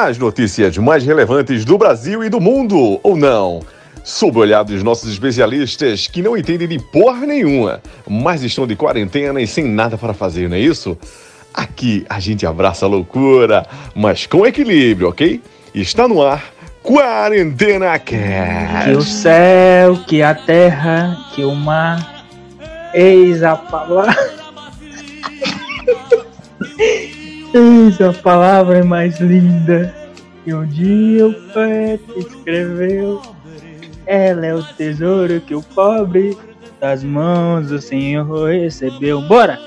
As notícias mais relevantes do Brasil e do mundo, ou não? Sob o olhar dos nossos especialistas que não entendem de porra nenhuma, mas estão de quarentena e sem nada para fazer, não é isso? Aqui a gente abraça a loucura, mas com equilíbrio, ok? Está no ar Quarentena Cast. Que o céu, que a terra, que o mar, eis a palavra. eis a palavra mais linda que um dia o poeta escreveu. Ela é o tesouro que o pobre das mãos do Senhor recebeu. Bora!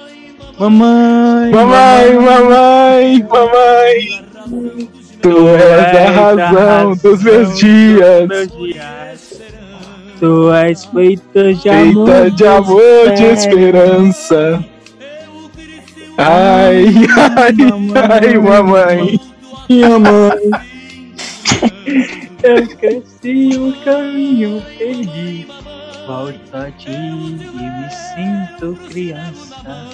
Mamãe! Mamãe, mamãe, mamãe! Tu és a razão dos meus dias. Tu és feita de amor, Feita de amor, de esperança. Ai, ai, ai, mamãe. Minha mãe. Eu cresci o caminho perdi. Volto a ti e me sinto criança.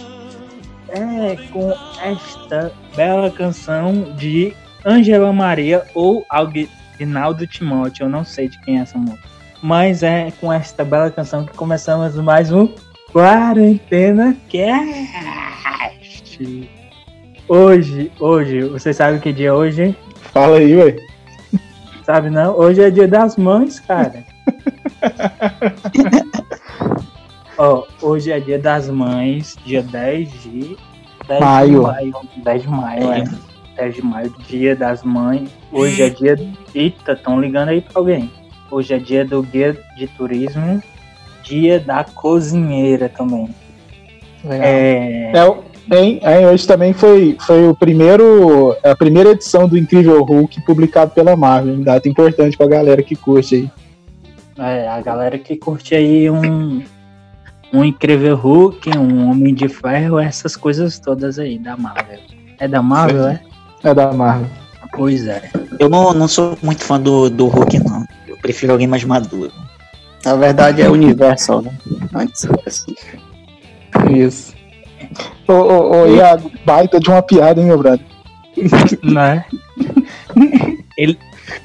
É com esta bela canção de Angela Maria ou Aguinaldo Timóteo, eu não sei de quem é essa música. Mas é com esta bela canção que começamos mais um Quarentena Cast. Hoje, hoje, você sabe que dia é hoje? Fala aí, ué. Sabe não? Hoje é dia das mães, cara. Ó, hoje é dia das mães, dia 10 de 10 Maio. De maio 10 de maio, é. 10 de maio, dia das mães. Hoje é dia. Eita, estão ligando aí pra alguém. Hoje é dia do guia de turismo, dia da cozinheira também. É, É, o- hein, hein, hoje também foi, foi o primeiro, a primeira edição do Incrível Hulk publicado pela Marvel. hein? Data importante pra galera que curte aí. é, a galera que curte aí um. Um incrível Hulk, um Homem de Ferro, essas coisas todas aí da Marvel. É da Marvel, é? É da Marvel. Pois é. Eu não, não sou muito fã do, do Hulk, não. Eu prefiro alguém mais maduro. Na verdade é Universal, né? Antes era assim. Isso. Ô, ô, ô, Iago, baita de uma piada, hein, meu brother? Né? ele,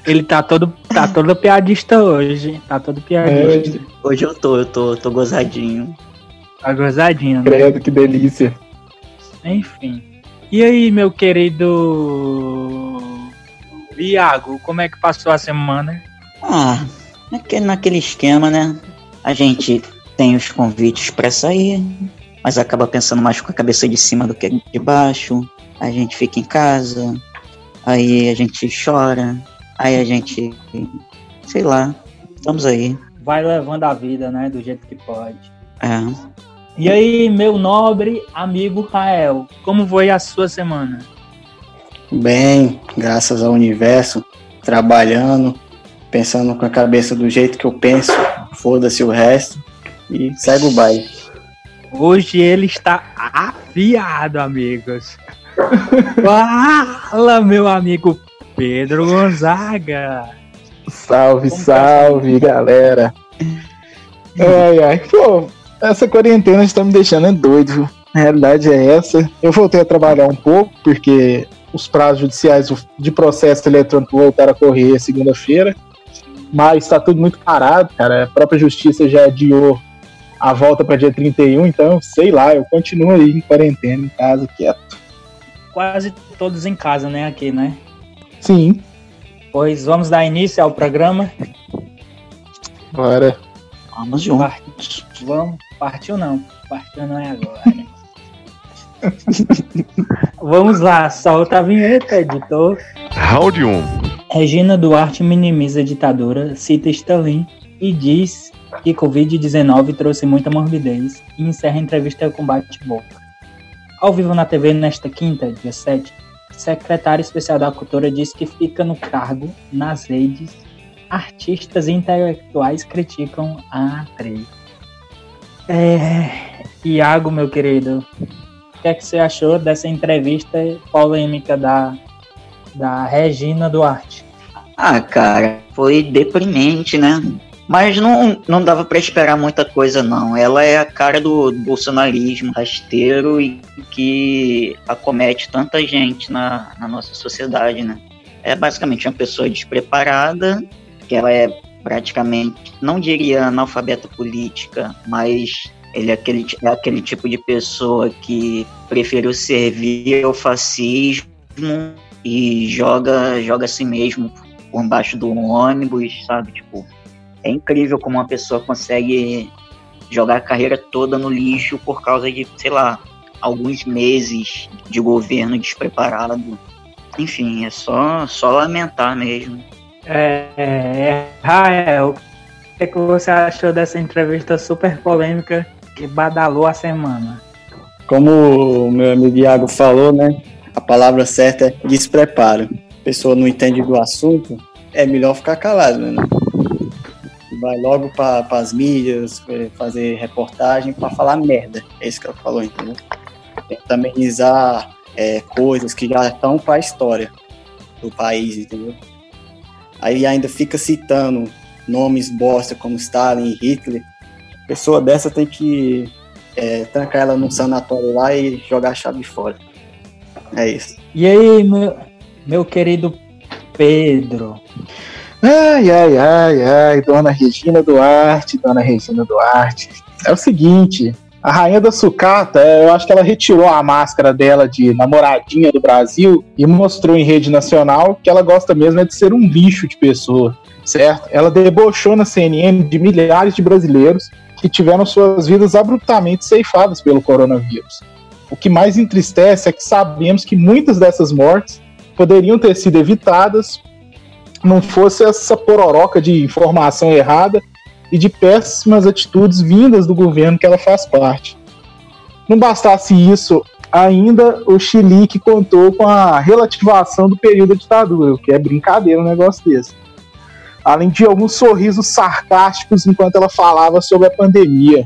ele tá todo, tá todo piadista hoje. Tá todo piadista. Hoje eu tô, eu tô, tô gozadinho. Tá gozadinho, né? Credo, que delícia. Enfim. E aí, meu querido Iago, como é que passou a semana? Ah, naquele, naquele esquema, né? A gente tem os convites pra sair, mas acaba pensando mais com a cabeça de cima do que de baixo. A gente fica em casa, aí a gente chora, aí a gente. sei lá, estamos aí. Vai levando a vida, né? Do jeito que pode. É. E aí, meu nobre amigo Rael, como foi a sua semana? Bem, graças ao universo, trabalhando, pensando com a cabeça do jeito que eu penso, foda-se o resto e segue o baile. Hoje ele está afiado, amigos. Fala, meu amigo Pedro Gonzaga. Salve, Como tá salve, galera. Ai, ai, pô, essa quarentena está me deixando é doido, viu? A realidade é essa. Eu voltei a trabalhar um pouco, porque os prazos judiciais de processo eletrônico voltaram a correr segunda-feira. Mas está tudo muito parado, cara. A própria justiça já adiou a volta para dia 31, então, sei lá, eu continuo aí em quarentena, em casa, quieto. Quase todos em casa, né? Aqui, né? Sim, Pois vamos dar início ao programa. bora. Vamos juntos. Vamos. Partiu não. Partiu não é agora. vamos lá, solta a vinheta, editor. Round 1. Regina Duarte minimiza a ditadura, cita Stalin e diz que Covid-19 trouxe muita morbidez e encerra a entrevista com bate-boca. Ao vivo na TV nesta quinta, dia 7, secretário especial da Cultura diz que fica no cargo, nas redes, artistas intelectuais criticam a atriz. É, Iago, meu querido, o que, é que você achou dessa entrevista polêmica da, da Regina Duarte? Ah, cara, foi deprimente, né? Mas não, não dava pra esperar muita coisa, não. Ela é a cara do bolsonarismo rasteiro e que acomete tanta gente na, na nossa sociedade, né? é basicamente uma pessoa despreparada, que ela é praticamente, não diria analfabeta política, mas ele é aquele, é aquele tipo de pessoa que preferiu servir ao fascismo e joga, joga a si mesmo por baixo do ônibus, sabe? Tipo, é incrível como uma pessoa consegue jogar a carreira toda no lixo por causa de, sei lá, alguns meses de governo despreparado. Enfim, é só, só lamentar mesmo. É, é, Rael, o que, é que você achou dessa entrevista super polêmica que badalou a semana? Como o meu amigo Iago falou, né? A palavra certa é despreparo. A pessoa não entende do assunto, é melhor ficar calado, né? Vai logo para as mídias, é, fazer reportagem para falar merda. É isso que ela falou, entendeu? Tenta amenizar é, coisas que já estão para a história do país, entendeu? Aí ainda fica citando nomes bosta como Stalin e Hitler. Pessoa dessa tem que é, trancar ela num sanatório lá e jogar a chave fora. É isso. E aí, meu, meu querido Pedro? Ai, ai, ai, ai, dona Regina Duarte, dona Regina Duarte. É o seguinte, a rainha da sucata, eu acho que ela retirou a máscara dela de namoradinha do Brasil e mostrou em rede nacional que ela gosta mesmo é de ser um lixo de pessoa, certo? Ela debochou na CNN de milhares de brasileiros que tiveram suas vidas abruptamente ceifadas pelo coronavírus. O que mais entristece é que sabemos que muitas dessas mortes poderiam ter sido evitadas não fosse essa pororoca de informação errada e de péssimas atitudes vindas do governo que ela faz parte. Não bastasse isso, ainda o Chile que contou com a relativação do período da ditadura, o que é brincadeira um negócio desse. Além de alguns sorrisos sarcásticos enquanto ela falava sobre a pandemia.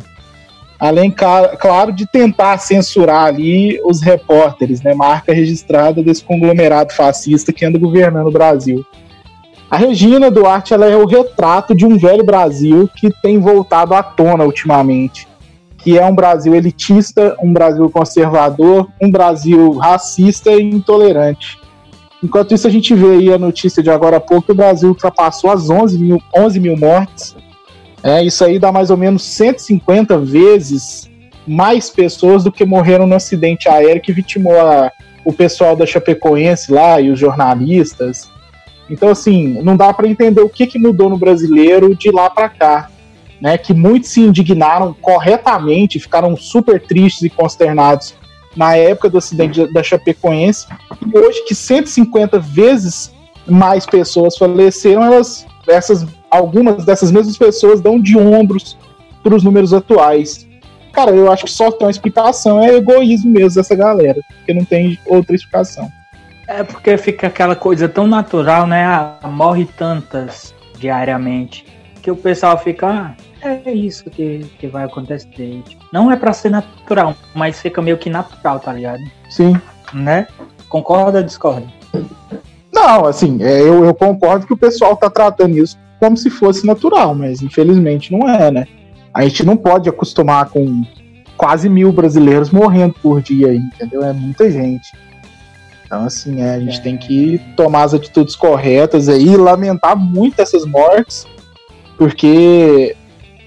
Além, claro, de tentar censurar ali os repórteres, né, marca registrada desse conglomerado fascista que anda governando o Brasil. A Regina Duarte ela é o retrato de um velho Brasil que tem voltado à tona ultimamente, que é um Brasil elitista, um Brasil conservador, um Brasil racista e intolerante. Enquanto isso, a gente vê aí a notícia de agora há pouco o Brasil ultrapassou as 11 mil, 11 mil mortes. É, isso aí dá mais ou menos 150 vezes mais pessoas do que morreram no acidente aéreo que vitimou a, o pessoal da Chapecoense lá e os jornalistas. Então, assim, não dá para entender o que, que mudou no brasileiro de lá para cá. Né, que muitos se indignaram corretamente, ficaram super tristes e consternados na época do acidente da Chapecoense, e hoje que 150 vezes mais pessoas faleceram, elas, essas, algumas dessas mesmas pessoas dão de ombros para os números atuais. Cara, eu acho que só tem uma explicação, é egoísmo mesmo dessa galera, porque não tem outra explicação. É porque fica aquela coisa tão natural, né? Ah, morre tantas diariamente que o pessoal fica, ah, é isso que, que vai acontecer. Não é para ser natural, mas fica meio que natural, tá ligado? Sim. Né? Concorda ou discorda? Não, assim, é, eu, eu concordo que o pessoal tá tratando isso como se fosse natural, mas infelizmente não é, né? A gente não pode acostumar com quase mil brasileiros morrendo por dia, entendeu? É muita gente. Então, assim, é, a gente é. tem que tomar as atitudes corretas aí e lamentar muito essas mortes, porque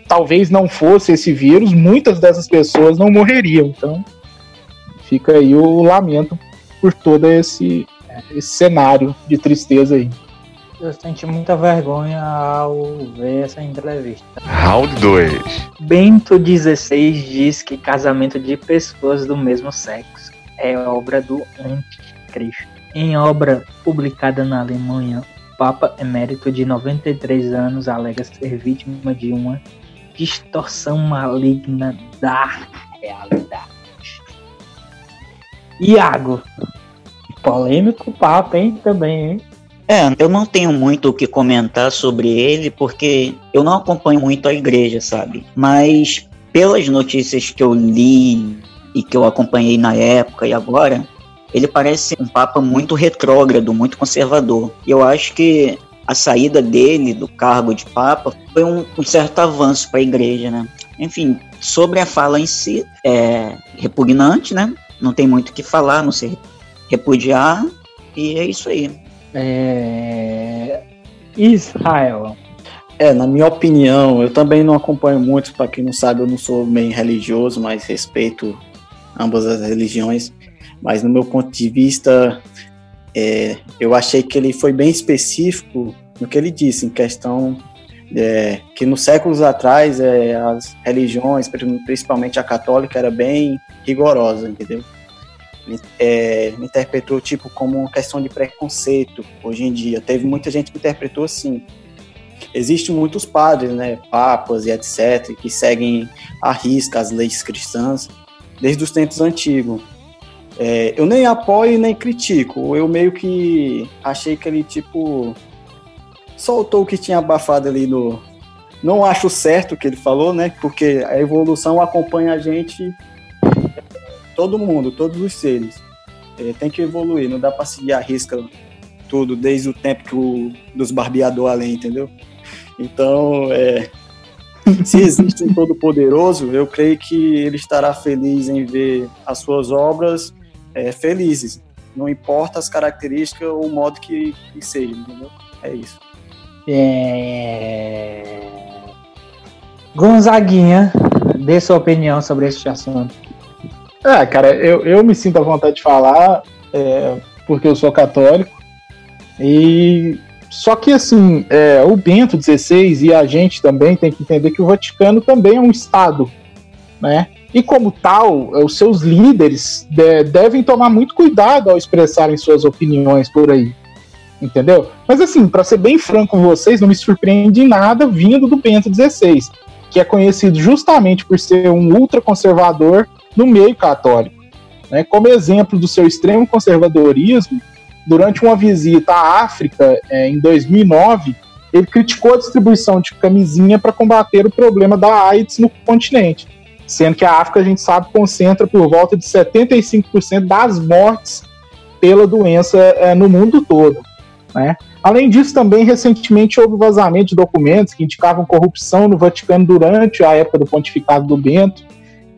talvez não fosse esse vírus, muitas dessas pessoas não morreriam. Então, fica aí o lamento por todo esse, esse cenário de tristeza aí. Eu senti muita vergonha ao ver essa entrevista. Round 2. Bento XVI diz que casamento de pessoas do mesmo sexo é obra do anti Cristo. Em obra publicada na Alemanha, o Papa Emérito de 93 anos alega ser vítima de uma distorção maligna da realidade. Iago, polêmico Papa, hein? Também, hein? É, eu não tenho muito o que comentar sobre ele porque eu não acompanho muito a igreja, sabe? Mas pelas notícias que eu li e que eu acompanhei na época e agora, ele parece um papa muito retrógrado, muito conservador. E eu acho que a saída dele do cargo de papa foi um, um certo avanço para a igreja, né? Enfim, sobre a fala em si, é repugnante, né? Não tem muito o que falar, não sei repudiar, e é isso aí. É... Israel. É, na minha opinião, eu também não acompanho muito, para quem não sabe, eu não sou meio religioso, mas respeito ambas as religiões. Mas no meu ponto de vista, é, eu achei que ele foi bem específico no que ele disse, em questão é, que nos séculos atrás é, as religiões, principalmente a católica, era bem rigorosa, entendeu? É, interpretou tipo como uma questão de preconceito hoje em dia. Teve muita gente que interpretou assim. Existem muitos padres, né, papas e etc, que seguem à risca as leis cristãs desde os tempos antigos. É, eu nem apoio nem critico. Eu meio que achei que ele tipo soltou o que tinha abafado ali no. Não acho certo o que ele falou, né? Porque a evolução acompanha a gente, todo mundo, todos os seres. É, tem que evoluir, não dá para seguir a risca tudo desde o tempo que o, dos barbeador além, entendeu? Então, é, se existe um Todo-Poderoso, eu creio que ele estará feliz em ver as suas obras é, felizes. Não importa as características ou o modo que, que seja, entendeu? É isso. É... Gonzaguinha, dê sua opinião sobre esse assunto. É, cara, eu, eu me sinto à vontade de falar, é, porque eu sou católico. E só que assim, é, o Bento XVI e a gente também tem que entender que o Vaticano também é um Estado, né? E como tal, os seus líderes de, devem tomar muito cuidado ao expressarem suas opiniões por aí entendeu? Mas assim, para ser bem franco com vocês, não me surpreende nada vindo do Bento XVI, que é conhecido justamente por ser um ultraconservador no meio católico. Né? Como exemplo do seu extremo conservadorismo, durante uma visita à África é, em 2009, ele criticou a distribuição de camisinha para combater o problema da AIDS no continente, sendo que a África, a gente sabe, concentra por volta de 75% das mortes pela doença é, no mundo todo. Né? Além disso, também recentemente houve vazamento de documentos que indicavam corrupção no Vaticano durante a época do pontificado do Bento.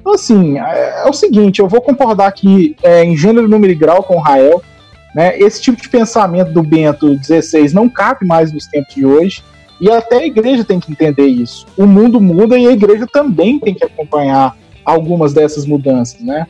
Então, assim, é, é o seguinte: eu vou concordar aqui é, em gênero, número e grau com o Rael. Né? Esse tipo de pensamento do Bento XVI não cabe mais nos tempos de hoje. E até a igreja tem que entender isso. O mundo muda e a igreja também tem que acompanhar algumas dessas mudanças, né?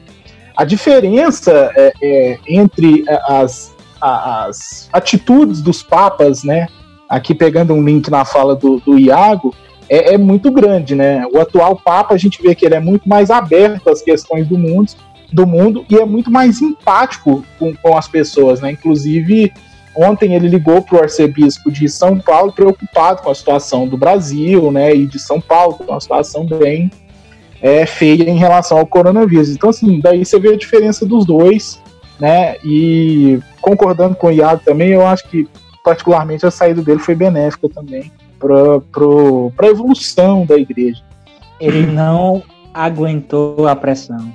A diferença é, é, entre as as atitudes dos papas, né? Aqui pegando um link na fala do, do Iago, é, é, muito grande, né? O atual Papa, a gente vê que ele é muito mais aberto às questões do mundo, do mundo e é muito mais empático com, com as pessoas, né? Inclusive, ontem ele ligou para o arcebispo de São Paulo preocupado com a situação do Brasil, né? E de São Paulo, com uma situação bem é, feia em relação ao coronavírus. Então, assim, daí você vê a diferença dos dois né? E concordando com o Iago também, eu acho que particularmente a saída dele foi benéfica também para a evolução da igreja. Ele não aguentou a pressão.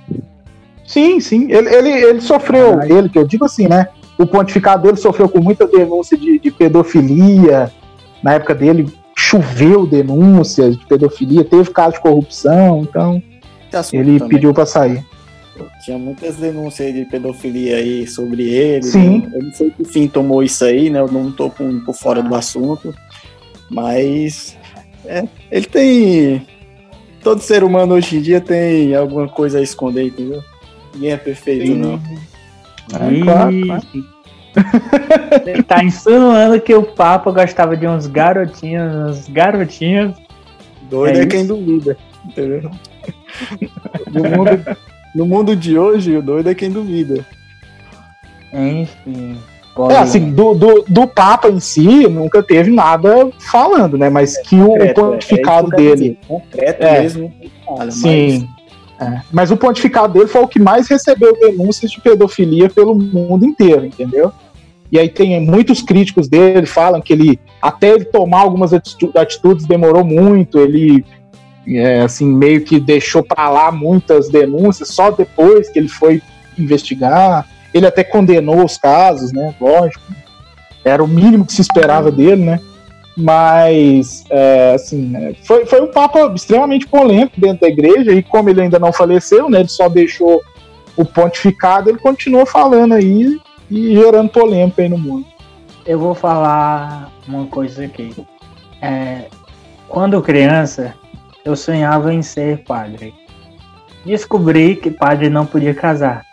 Sim, sim. Ele, ele, ele sofreu, ele, que eu digo assim, né? O pontificado dele sofreu com muita denúncia de, de pedofilia. Na época dele, choveu denúncias de pedofilia, teve caso de corrupção, então ele também. pediu para sair. Tinha muitas denúncias de pedofilia aí sobre ele. Sim. Né? Eu não sei que fim tomou isso aí, né? Eu não tô com, por fora do assunto. Mas é, ele tem. Todo ser humano hoje em dia tem alguma coisa a esconder, entendeu? Ninguém é perfeito, Sim. não. É, claro, claro. Ele tá insinuando que o Papa gostava de uns garotinhos, uns garotinhos. Doido é, é quem duvida, entendeu? No mundo, no mundo de hoje, o doido é quem duvida. Enfim. É, assim, do, do, do Papa em si, nunca teve nada falando, né? Mas é, que o, concreto, pontificado é, dele. concreto é, mesmo. Fala, sim. Mas... É. mas o pontificado dele foi o que mais recebeu denúncias de pedofilia pelo mundo inteiro, entendeu? E aí tem muitos críticos dele falam que ele até ele tomar algumas atitudes demorou muito, ele é, assim, meio que deixou para lá muitas denúncias, só depois que ele foi investigar. Ele até condenou os casos, né? Lógico. Era o mínimo que se esperava dele, né? Mas, é, assim, é, foi, foi um papo extremamente polêmico dentro da igreja, e como ele ainda não faleceu, né? Ele só deixou o pontificado, ele continuou falando aí e gerando polêmica aí no mundo. eu vou falar uma coisa aqui. É, quando criança, eu sonhava em ser padre. Descobri que padre não podia casar.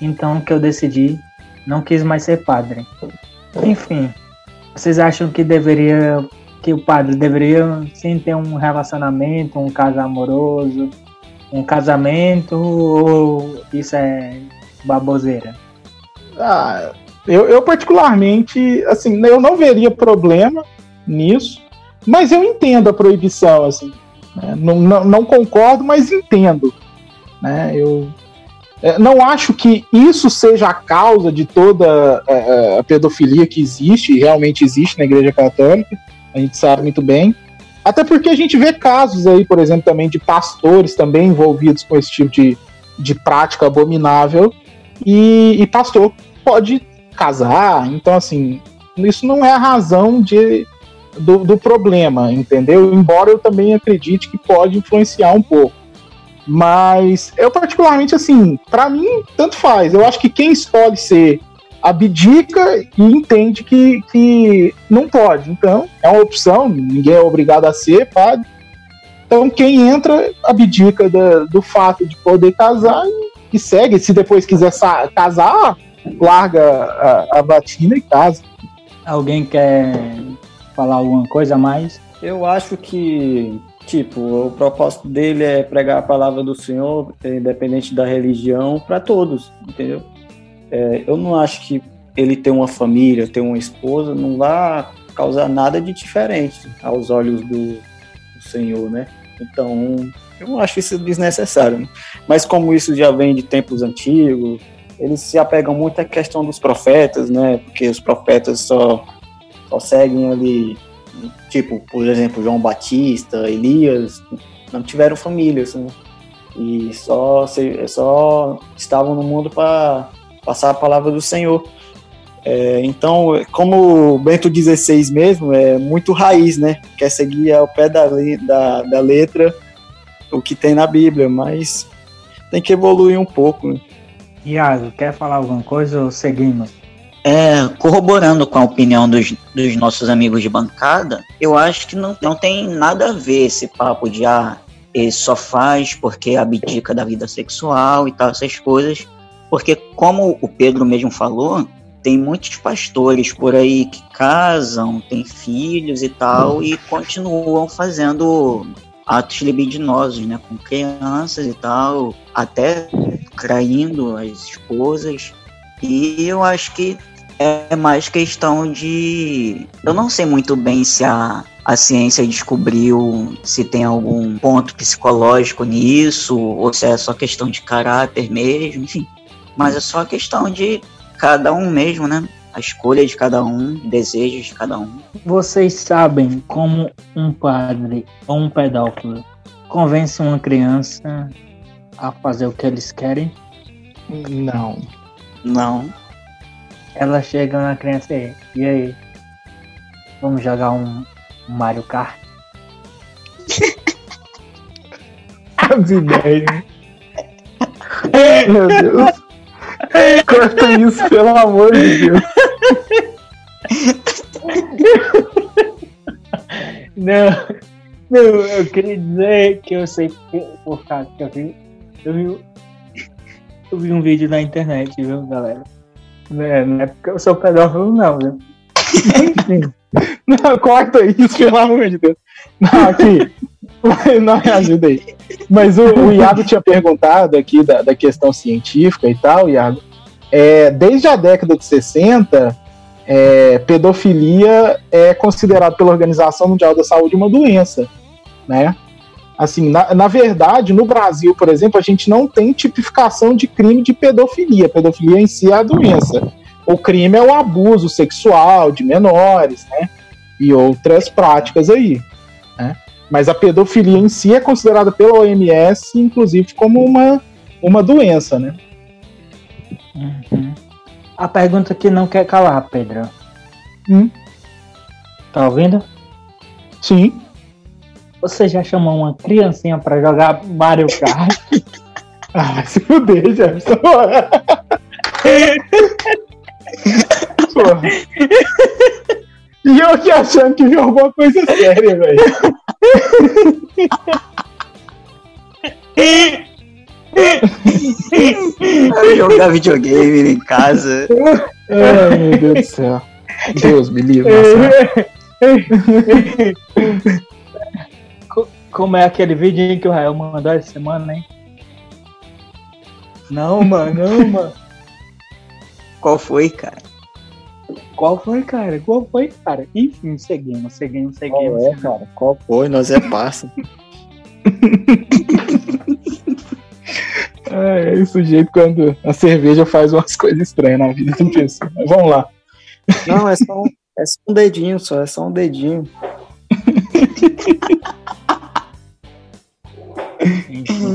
Então que eu decidi, não quis mais ser padre. Enfim, vocês acham que deveria que o padre deveria sim ter um relacionamento, um caso amoroso, um casamento ou isso é baboseira? Ah, eu, eu particularmente, assim, eu não veria problema nisso, mas eu entendo a proibição, assim. Né? Não, não, não, concordo, mas entendo. Né? Eu não acho que isso seja a causa de toda a, é, é, a pedofilia que existe, e realmente existe na Igreja Católica, a gente sabe muito bem. Até porque a gente vê casos aí, por exemplo, também de pastores também envolvidos com esse tipo de, de prática abominável, e, e pastor pode casar, então assim, isso não é a razão de, do, do problema, entendeu? Embora eu também acredite que pode influenciar um pouco. Mas eu particularmente assim, para mim tanto faz. Eu acho que quem escolhe ser abdica e entende que, que não pode. Então, é uma opção, ninguém é obrigado a ser padre. Então, quem entra abdica do, do fato de poder casar e, e segue. Se depois quiser casar, larga a, a batina e casa. Alguém quer falar alguma coisa a mais? Eu acho que, tipo, o propósito dele é pregar a palavra do Senhor, independente da religião, para todos, entendeu? É, eu não acho que ele ter uma família, ter uma esposa, não vai causar nada de diferente aos olhos do, do Senhor, né? Então, eu acho isso desnecessário. Mas como isso já vem de tempos antigos, eles se apegam muito à questão dos profetas, né? Porque os profetas só, só seguem ali, tipo, por exemplo, João Batista, Elias, não tiveram famílias, né? E só, só estavam no mundo para passar a palavra do Senhor. É, então, como Bento XVI mesmo, é muito raiz, né? Quer seguir ao pé da, da, da letra o que tem na Bíblia, mas tem que evoluir um pouco. Né? Iago, quer falar alguma coisa ou seguimos? É, corroborando com a opinião dos, dos nossos amigos de bancada, eu acho que não, não tem nada a ver esse papo de ah, ele só faz porque abdica da vida sexual e tal, essas coisas. Porque, como o Pedro mesmo falou, tem muitos pastores por aí que casam, têm filhos e tal, e continuam fazendo atos libidinosos, né, com crianças e tal, até traindo as esposas. E eu acho que é mais questão de. Eu não sei muito bem se a, a ciência descobriu se tem algum ponto psicológico nisso, ou se é só questão de caráter mesmo, enfim. Mas é só questão de cada um mesmo, né? A escolha de cada um, desejos de cada um. Vocês sabem como um padre ou um pedófilo convence uma criança a fazer o que eles querem? Não. Não. Ela chega na criança e, e aí? Vamos jogar um, um Mario Kart? As ideias. Meu Deus. Corta isso, pelo amor de Deus. Não, não, eu queria dizer que eu sei por causa que eu vi, eu vi, eu vi um vídeo na internet, viu, galera? É, não é porque eu sou pedófilo, não, viu? Enfim. Não, corta isso, pelo amor de Deus. Não, aqui. Não me ajuda aí. Mas o, o Iago tinha perguntado aqui da, da questão científica e tal, Iago. É, desde a década de 60, é, pedofilia é considerado pela Organização Mundial da Saúde uma doença, né? Assim, na, na, verdade, no Brasil, por exemplo, a gente não tem tipificação de crime de pedofilia. Pedofilia em si é a doença. O crime é o abuso sexual de menores, né? E outras práticas aí. Né? Mas a pedofilia em si é considerada pela OMS, inclusive, como uma, uma doença, né? Uhum. A pergunta que não quer calar, Pedro. Hum? Tá ouvindo? Sim. Você já chamou uma criancinha pra jogar Mario Kart? ah, se fuder, Jefferson. Porra. E eu aqui achando que viu alguma coisa séria, velho. Jogar videogame em casa. Ai, meu Deus do céu. Deus me livre. Como é aquele vídeo que o Rael mandou essa semana, hein? Não, mano, não, mano. Qual foi, cara? Qual foi, cara? Qual foi, cara? Enfim, seguimos, seguimos, seguimos. Qual é, cara? Qual foi? Nós é parça. É, é isso jeito quando a cerveja faz umas coisas estranhas na vida de pessoa. Mas vamos lá. Não, é só, é só um dedinho só, é só um dedinho.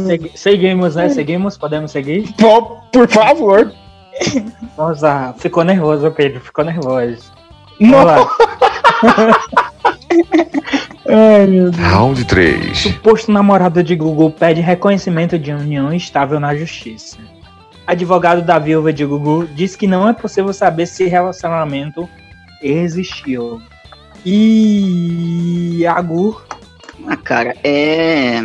Segui- Seguimos, né? Seguimos, podemos seguir? Pô, por favor. Nossa, ficou nervoso, Pedro, ficou nervoso. Vamos lá. Ai, meu Deus. Round 3. Suposto namorado de Gugu pede reconhecimento de união estável na justiça. Advogado da viúva de Gugu diz que não é possível saber se relacionamento existiu. E Agur Ah, cara, é.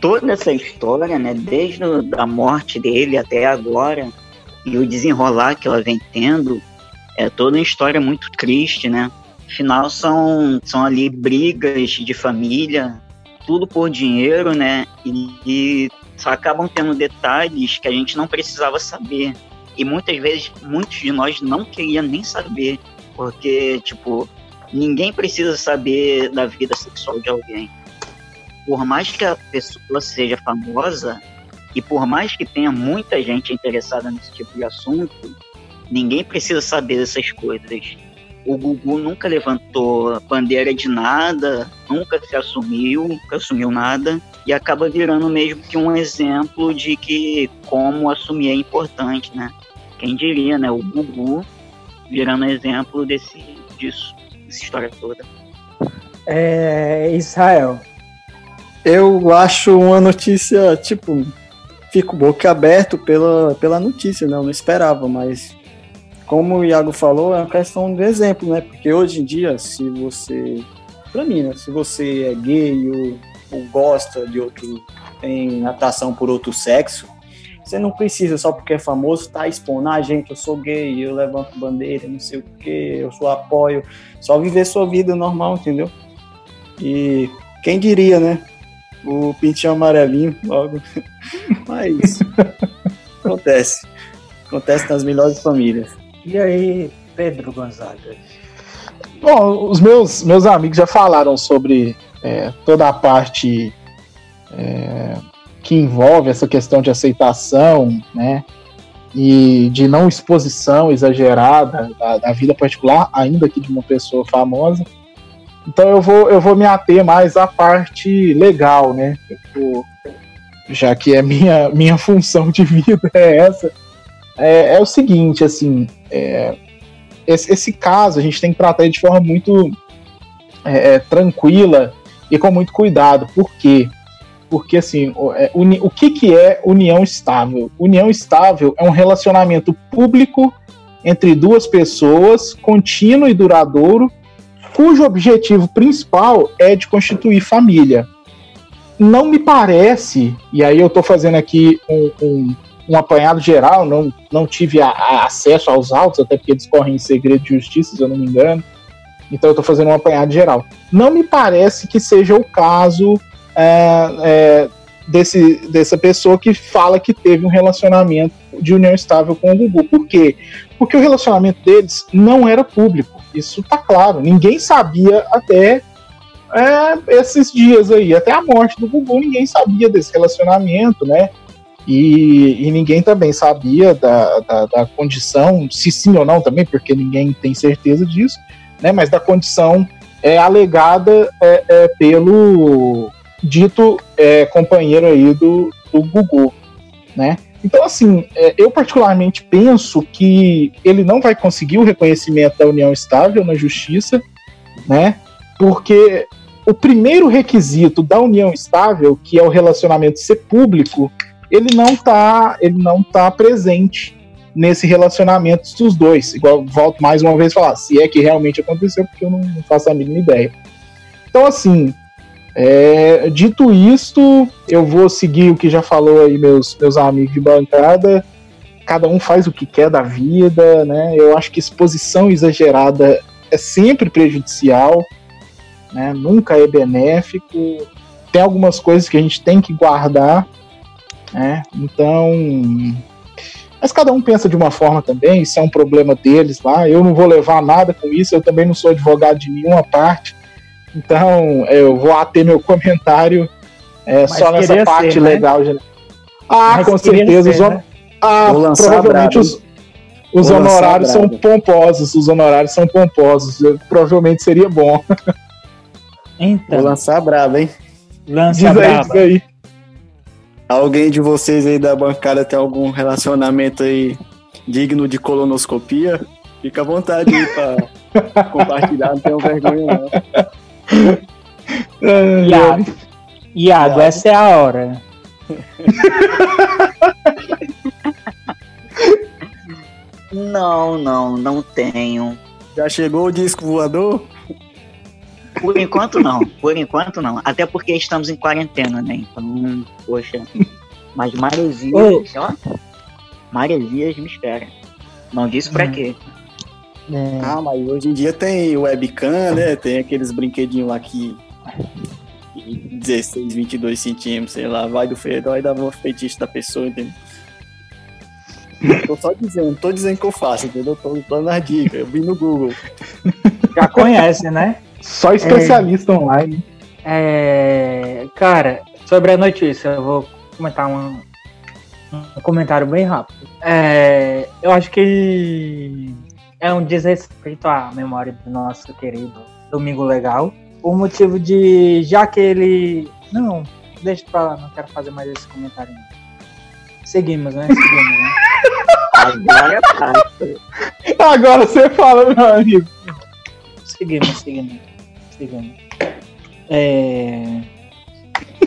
Toda essa história, né? Desde a morte dele até agora, e o desenrolar que ela vem tendo, é toda uma história muito triste, né? Afinal, são, são ali brigas de família, tudo por dinheiro, né? E, e só acabam tendo detalhes que a gente não precisava saber. E muitas vezes, muitos de nós não queriam nem saber, porque, tipo, ninguém precisa saber da vida sexual de alguém por mais que a pessoa seja famosa e por mais que tenha muita gente interessada nesse tipo de assunto, ninguém precisa saber dessas coisas. O Gugu nunca levantou bandeira de nada, nunca se assumiu, nunca assumiu nada e acaba virando mesmo que um exemplo de que como assumir é importante, né? Quem diria, né? O Gugu virando exemplo desse disso, dessa história toda. é Israel. Eu acho uma notícia, tipo, fico boca aberto pela, pela notícia, né? Eu não esperava, mas como o Iago falou, é uma questão de exemplo, né? Porque hoje em dia, se você. Pra mim, né? Se você é gay ou, ou gosta de outro. tem atração por outro sexo, você não precisa, só porque é famoso, tá expondo, ah, gente, eu sou gay, eu levanto bandeira, não sei o que, eu sou apoio. Só viver sua vida normal, entendeu? E quem diria, né? O pintinho amarelinho logo. Mas acontece. Acontece nas melhores famílias. E aí, Pedro Gonzaga? Bom, os meus, meus amigos já falaram sobre é, toda a parte é, que envolve essa questão de aceitação, né? E de não exposição exagerada da, da vida particular, ainda que de uma pessoa famosa. Então eu vou, eu vou me ater mais à parte legal, né? Vou- já que é minha, minha função de vida é essa. É, é o seguinte, assim, é, esse, esse caso a gente tem que tratar de forma muito é, é, tranquila e com muito cuidado. Por quê? Porque assim, o, é, o que, que é união estável? União estável é um relacionamento público entre duas pessoas, contínuo e duradouro, cujo objetivo principal é de constituir família. Não me parece, e aí eu estou fazendo aqui um, um, um apanhado geral, não, não tive a- a acesso aos autos, até porque eles correm em segredo de justiça, se eu não me engano. Então eu estou fazendo um apanhado geral. Não me parece que seja o caso é, é, desse, dessa pessoa que fala que teve um relacionamento de união estável com o Gugu. Por quê? Porque o relacionamento deles não era público. Isso tá claro. Ninguém sabia até é, esses dias aí, até a morte do Gugu, ninguém sabia desse relacionamento, né? E, e ninguém também sabia da, da, da condição, se sim ou não também, porque ninguém tem certeza disso, né? Mas da condição é, alegada é, é, pelo dito é, companheiro aí do, do Gugu, né? Então, assim, é, eu particularmente penso que ele não vai conseguir o reconhecimento da união estável na justiça, né? Porque o primeiro requisito da união estável, que é o relacionamento ser público, ele não tá, ele não tá presente nesse relacionamento dos dois. Igual volto mais uma vez a falar, se é que realmente aconteceu, porque eu não faço a mínima ideia. Então, assim, é, dito isto, eu vou seguir o que já falou aí meus, meus amigos de bancada. Cada um faz o que quer da vida, né? Eu acho que exposição exagerada é sempre prejudicial, né? Nunca é benéfico. Tem algumas coisas que a gente tem que guardar, né? Então, mas cada um pensa de uma forma também, isso é um problema deles lá. Eu não vou levar nada com isso, eu também não sou advogado de nenhuma parte. Então, eu vou ater meu comentário é, só nessa parte ser, né? legal. Né? Ah, Mas com certeza. Ser, os, né? Ah, provavelmente os, os honorários são pomposos. Os honorários são pomposos. Eu, provavelmente seria bom. Então. Vou lançar brabo, hein? Lança diz aí, diz aí. Alguém de vocês aí da bancada tem algum relacionamento aí digno de colonoscopia? Fica à vontade aí pra compartilhar, não tenho vergonha não. Iago, Iago, essa é a hora. Não, não, não tenho. Já chegou o disco voador? Por enquanto não, por enquanto não. Até porque estamos em quarentena, né? Então, poxa. Mas Maresias, ó. Maresias me espera. Não disse pra hum. quê. É. Ah, mas hoje em dia tem webcam, né? Tem aqueles brinquedinhos lá que. 16, 22 centímetros, sei lá, vai do feito, vai dar o feitiço da pessoa, entendeu? tô só dizendo, tô dizendo que eu faço, entendeu? Tô dando as dicas, eu vi no Google. Já conhece, né? Só especialista é, online. É, cara, sobre a notícia, eu vou comentar um, um comentário bem rápido. É, eu acho que é um desrespeito à memória do nosso querido Domingo Legal. Por motivo de. Já que ele. Não, deixa pra lá, não quero fazer mais esse comentário. Não. Seguimos, né? Seguimos, né? Agora Agora você fala, meu amigo. Seguimos, seguimos. Seguimos. É...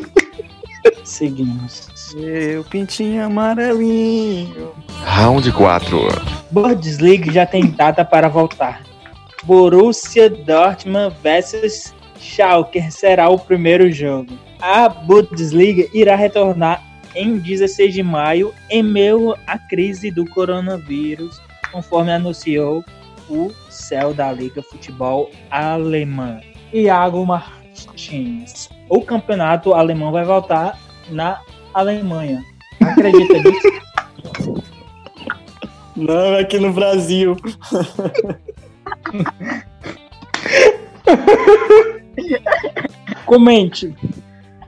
seguimos. Seu pintinho amarelinho. Round 4. Bundesliga já tem data para voltar. Borussia Dortmund versus Schalke será o primeiro jogo. A Bundesliga irá retornar em 16 de maio, em meio à crise do coronavírus, conforme anunciou o céu da Liga Futebol Alemã. Iago Martins. O campeonato alemão vai voltar na Alemanha. Acredita nisso? Não, aqui no Brasil. comente.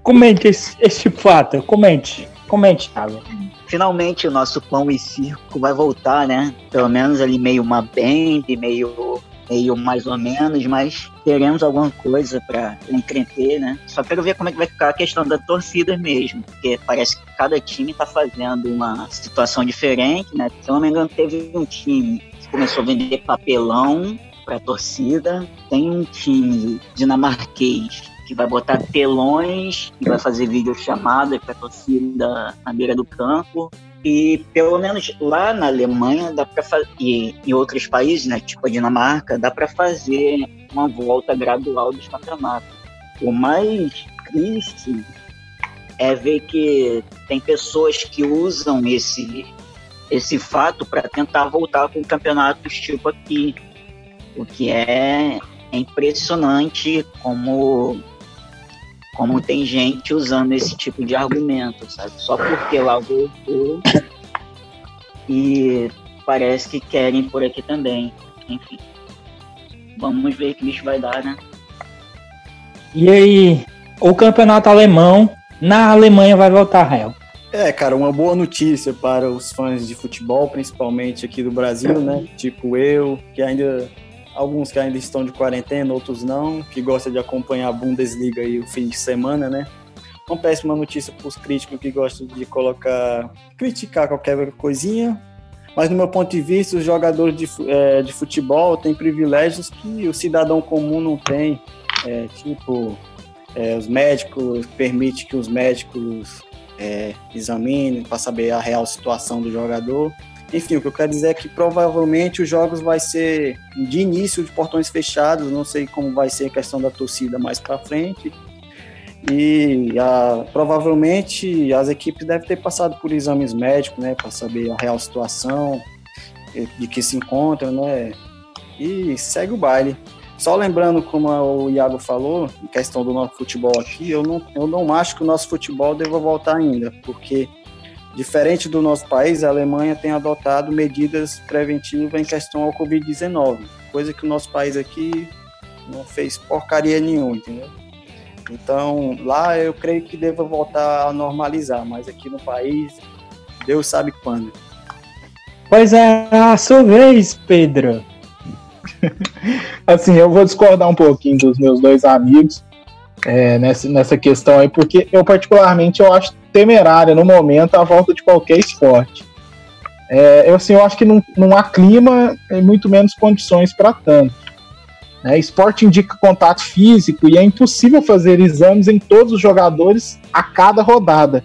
Comente esse, esse fato. Comente. Comente, Thiago. Finalmente o nosso pão e circo vai voltar, né? Pelo menos ali meio uma band, meio meio mais ou menos, mas teremos alguma coisa para entreter, né? Só quero ver como é que vai ficar a questão da torcida mesmo, porque parece que cada time está fazendo uma situação diferente, né? Se eu não me engano, teve um time que começou a vender papelão para a torcida, tem um time dinamarquês que vai botar telões e vai fazer videochamadas para a torcida na beira do campo. E pelo menos lá na Alemanha dá para e em outros países, né, tipo a Dinamarca, dá para fazer uma volta gradual dos campeonatos. O mais triste é ver que tem pessoas que usam esse esse fato para tentar voltar com campeonatos tipo aqui, o que é, é impressionante como como tem gente usando esse tipo de argumento, sabe? Só porque lá voltou e parece que querem por aqui também. Enfim. Vamos ver que bicho vai dar, né? E aí, o campeonato alemão na Alemanha vai voltar, Rael. É, cara, uma boa notícia para os fãs de futebol, principalmente aqui do Brasil, né? Tipo eu, que ainda alguns que ainda estão de quarentena, outros não, que gostam de acompanhar a Bundesliga aí o fim de semana, né? Uma péssima notícia para os críticos que gostam de colocar, criticar qualquer coisinha, mas no meu ponto de vista, os jogadores de, é, de futebol têm privilégios que o cidadão comum não tem, é, tipo, é, os médicos, permite que os médicos é, examinem para saber a real situação do jogador. Enfim, o que eu quero dizer é que provavelmente os jogos vai ser de início de portões fechados, não sei como vai ser a questão da torcida mais para frente. E a, provavelmente as equipes devem ter passado por exames médicos, né, para saber a real situação de que se encontram, né? E segue o baile. Só lembrando, como o Iago falou, em questão do nosso futebol aqui, eu não, eu não acho que o nosso futebol deva voltar ainda, porque Diferente do nosso país, a Alemanha tem adotado medidas preventivas em questão ao Covid-19, coisa que o nosso país aqui não fez porcaria nenhuma, entendeu? Então, lá eu creio que deva voltar a normalizar, mas aqui no país, Deus sabe quando. Pois é, a sua vez, Pedro. assim, eu vou discordar um pouquinho dos meus dois amigos é, nessa, nessa questão aí, porque eu particularmente eu acho temerária no momento a volta de qualquer esporte. É, eu, assim, eu acho que não, não há clima e muito menos condições para tanto. É, esporte indica contato físico e é impossível fazer exames em todos os jogadores a cada rodada.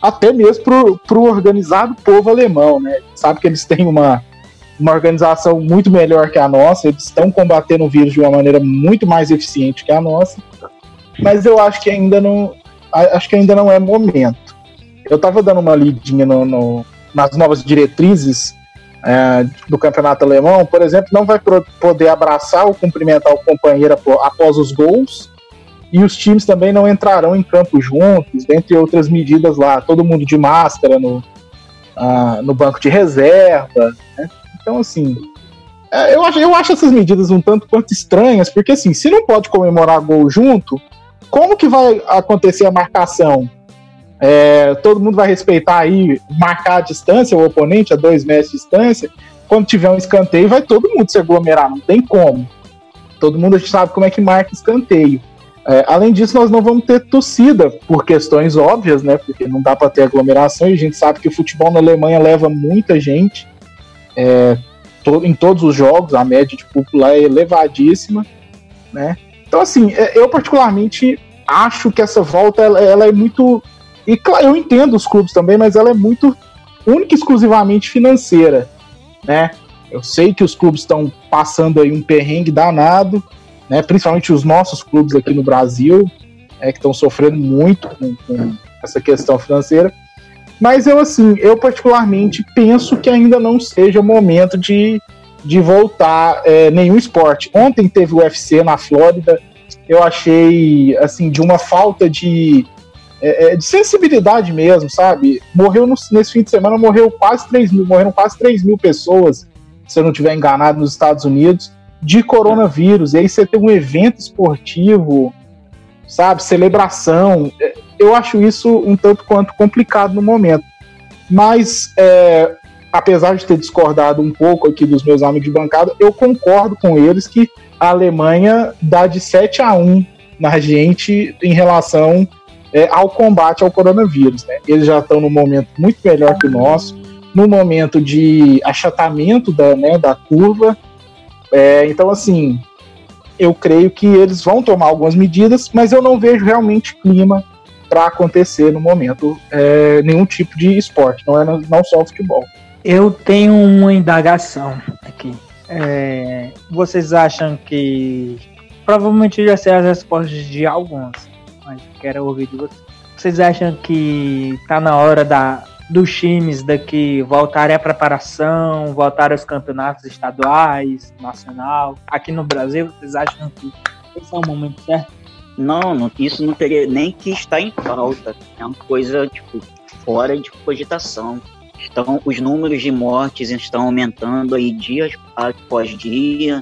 Até mesmo para o organizado povo alemão. Né? Sabe que eles têm uma, uma organização muito melhor que a nossa, eles estão combatendo o vírus de uma maneira muito mais eficiente que a nossa. Mas eu acho que ainda não, acho que ainda não é momento. Eu estava dando uma lidinha no, no, nas novas diretrizes é, do campeonato alemão, por exemplo, não vai poder abraçar ou cumprimentar o companheiro após os gols, e os times também não entrarão em campo juntos, dentre outras medidas lá, todo mundo de máscara no, uh, no banco de reserva. Né? Então, assim, é, eu, acho, eu acho essas medidas um tanto quanto estranhas, porque assim, se não pode comemorar gol junto, como que vai acontecer a marcação? É, todo mundo vai respeitar aí, marcar a distância, o oponente a dois metros de distância. Quando tiver um escanteio, vai todo mundo se aglomerar, não tem como. Todo mundo sabe como é que marca escanteio. É, além disso, nós não vamos ter torcida, por questões óbvias, né? Porque não dá para ter aglomeração, e a gente sabe que o futebol na Alemanha leva muita gente é, to, em todos os jogos, a média de público lá é elevadíssima, né? Então, assim, é, eu particularmente acho que essa volta ela, ela é muito e claro, eu entendo os clubes também, mas ela é muito única e exclusivamente financeira, né? Eu sei que os clubes estão passando aí um perrengue danado, né? Principalmente os nossos clubes aqui no Brasil, é, que estão sofrendo muito com, com essa questão financeira. Mas eu, assim, eu particularmente penso que ainda não seja o momento de, de voltar é, nenhum esporte. Ontem teve o UFC na Flórida, eu achei, assim, de uma falta de é, é, de sensibilidade mesmo, sabe? Morreu no, nesse fim de semana, morreu quase 3 mil, morreram quase 3 mil pessoas, se eu não estiver enganado, nos Estados Unidos, de coronavírus. E aí você tem um evento esportivo, sabe? Celebração. É, eu acho isso um tanto quanto complicado no momento. Mas, é, apesar de ter discordado um pouco aqui dos meus amigos de bancada, eu concordo com eles que a Alemanha dá de 7 a 1 na gente em relação é, ao combate ao coronavírus. Né? Eles já estão num momento muito melhor que o nosso, no momento de achatamento da, né, da curva. É, então, assim, eu creio que eles vão tomar algumas medidas, mas eu não vejo realmente clima para acontecer no momento é, nenhum tipo de esporte, não é não só o futebol. Eu tenho uma indagação aqui. É, vocês acham que provavelmente já sei as respostas de alguns, mas quero ouvir de vocês. Vocês acham que tá na hora da, dos times daqui voltarem à preparação, voltar aos campeonatos estaduais, nacional? Aqui no Brasil, vocês acham que esse é o momento certo? Não, não, isso não teria nem que estar em falta. É uma coisa, tipo, fora de cogitação. Então, os números de mortes estão aumentando aí dia após dia.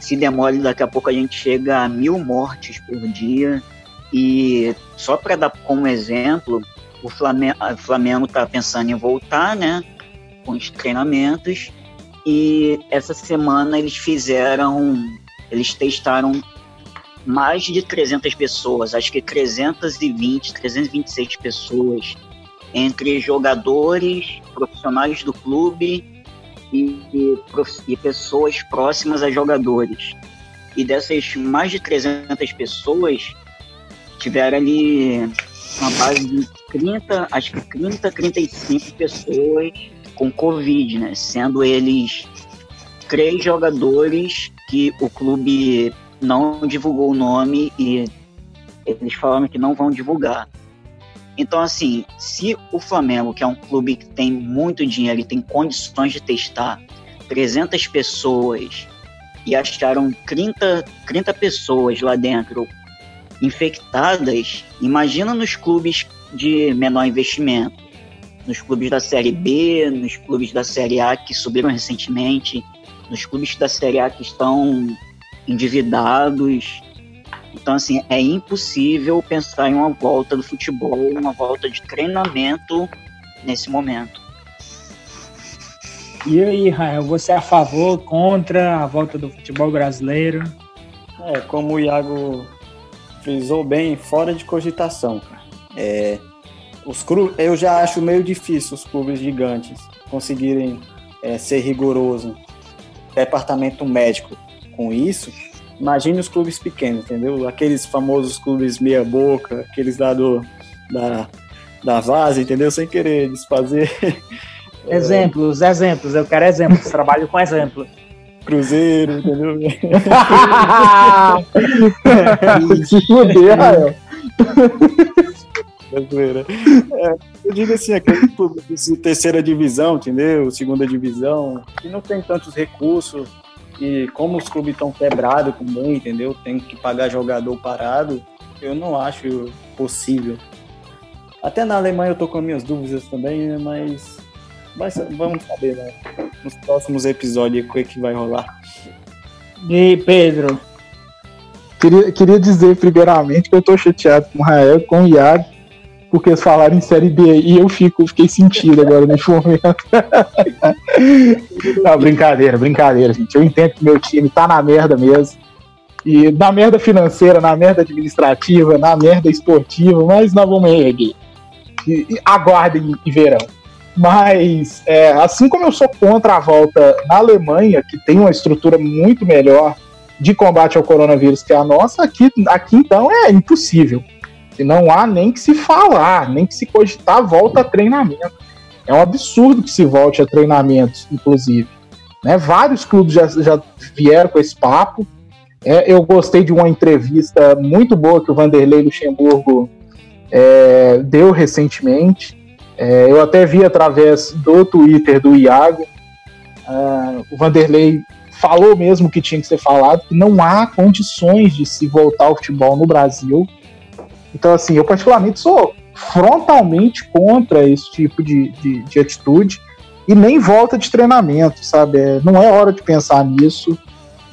Se demole, daqui a pouco a gente chega a mil mortes por dia. E só para dar como exemplo, o Flamengo está pensando em voltar, né? Com os treinamentos. E essa semana eles fizeram, eles testaram mais de 300 pessoas, acho que 320, 326 pessoas, entre jogadores, profissionais do clube e, e, e pessoas próximas a jogadores. E dessas mais de 300 pessoas, tiveram ali uma base de 30, acho que 30, 35 pessoas com Covid, né? Sendo eles três jogadores que o clube não divulgou o nome e eles falaram que não vão divulgar. Então, assim, se o Flamengo, que é um clube que tem muito dinheiro e tem condições de testar 300 pessoas e acharam 30, 30 pessoas lá dentro infectadas, imagina nos clubes de menor investimento, nos clubes da Série B, nos clubes da Série A que subiram recentemente, nos clubes da Série A que estão endividados. Então, assim, é impossível pensar em uma volta do futebol, uma volta de treinamento nesse momento. E aí, Rael, você é a favor, contra a volta do futebol brasileiro? É, como o Iago frisou bem, fora de cogitação. É, os clubes, eu já acho meio difícil os clubes gigantes conseguirem é, ser rigoroso departamento médico com isso. Imagine os clubes pequenos, entendeu? Aqueles famosos clubes meia boca, aqueles lá do, da, da Vase, entendeu? Sem querer desfazer. Exemplos, exemplos, eu quero exemplos, trabalho com exemplos. Cruzeiro, entendeu? Se fuder, Rael. É, eu digo assim, aquele clube de terceira divisão, entendeu? Segunda divisão, que não tem tantos recursos e como os clubes estão quebrados também, entendeu? Tem que pagar jogador parado, eu não acho possível. Até na Alemanha eu tô com minhas dúvidas também, né? mas, mas vamos saber, né? Nos próximos episódios o que, é que vai rolar. E Pedro? Queria, queria dizer primeiramente que eu tô chateado com o Rael, com o Iago, porque eles falaram em Série B e eu fico, fiquei sentido agora nesse momento. Não, brincadeira, brincadeira, gente. Eu entendo que meu time tá na merda mesmo. E na merda financeira, na merda administrativa, na merda esportiva, mas nós vamos erguer. E, e aguardem e verão. Mas, é, assim como eu sou contra a volta na Alemanha, que tem uma estrutura muito melhor de combate ao coronavírus que a nossa, aqui, aqui então é impossível. E não há nem que se falar, nem que se cogitar volta a treinamento. É um absurdo que se volte a treinamentos, inclusive. Né? Vários clubes já, já vieram com esse papo. É, eu gostei de uma entrevista muito boa que o Vanderlei Luxemburgo é, deu recentemente. É, eu até vi através do Twitter do Iago. Uh, o Vanderlei falou mesmo que tinha que ser falado, que não há condições de se voltar ao futebol no Brasil. Então, assim, eu particularmente sou frontalmente contra esse tipo de, de, de atitude e nem volta de treinamento, sabe? É, não é hora de pensar nisso.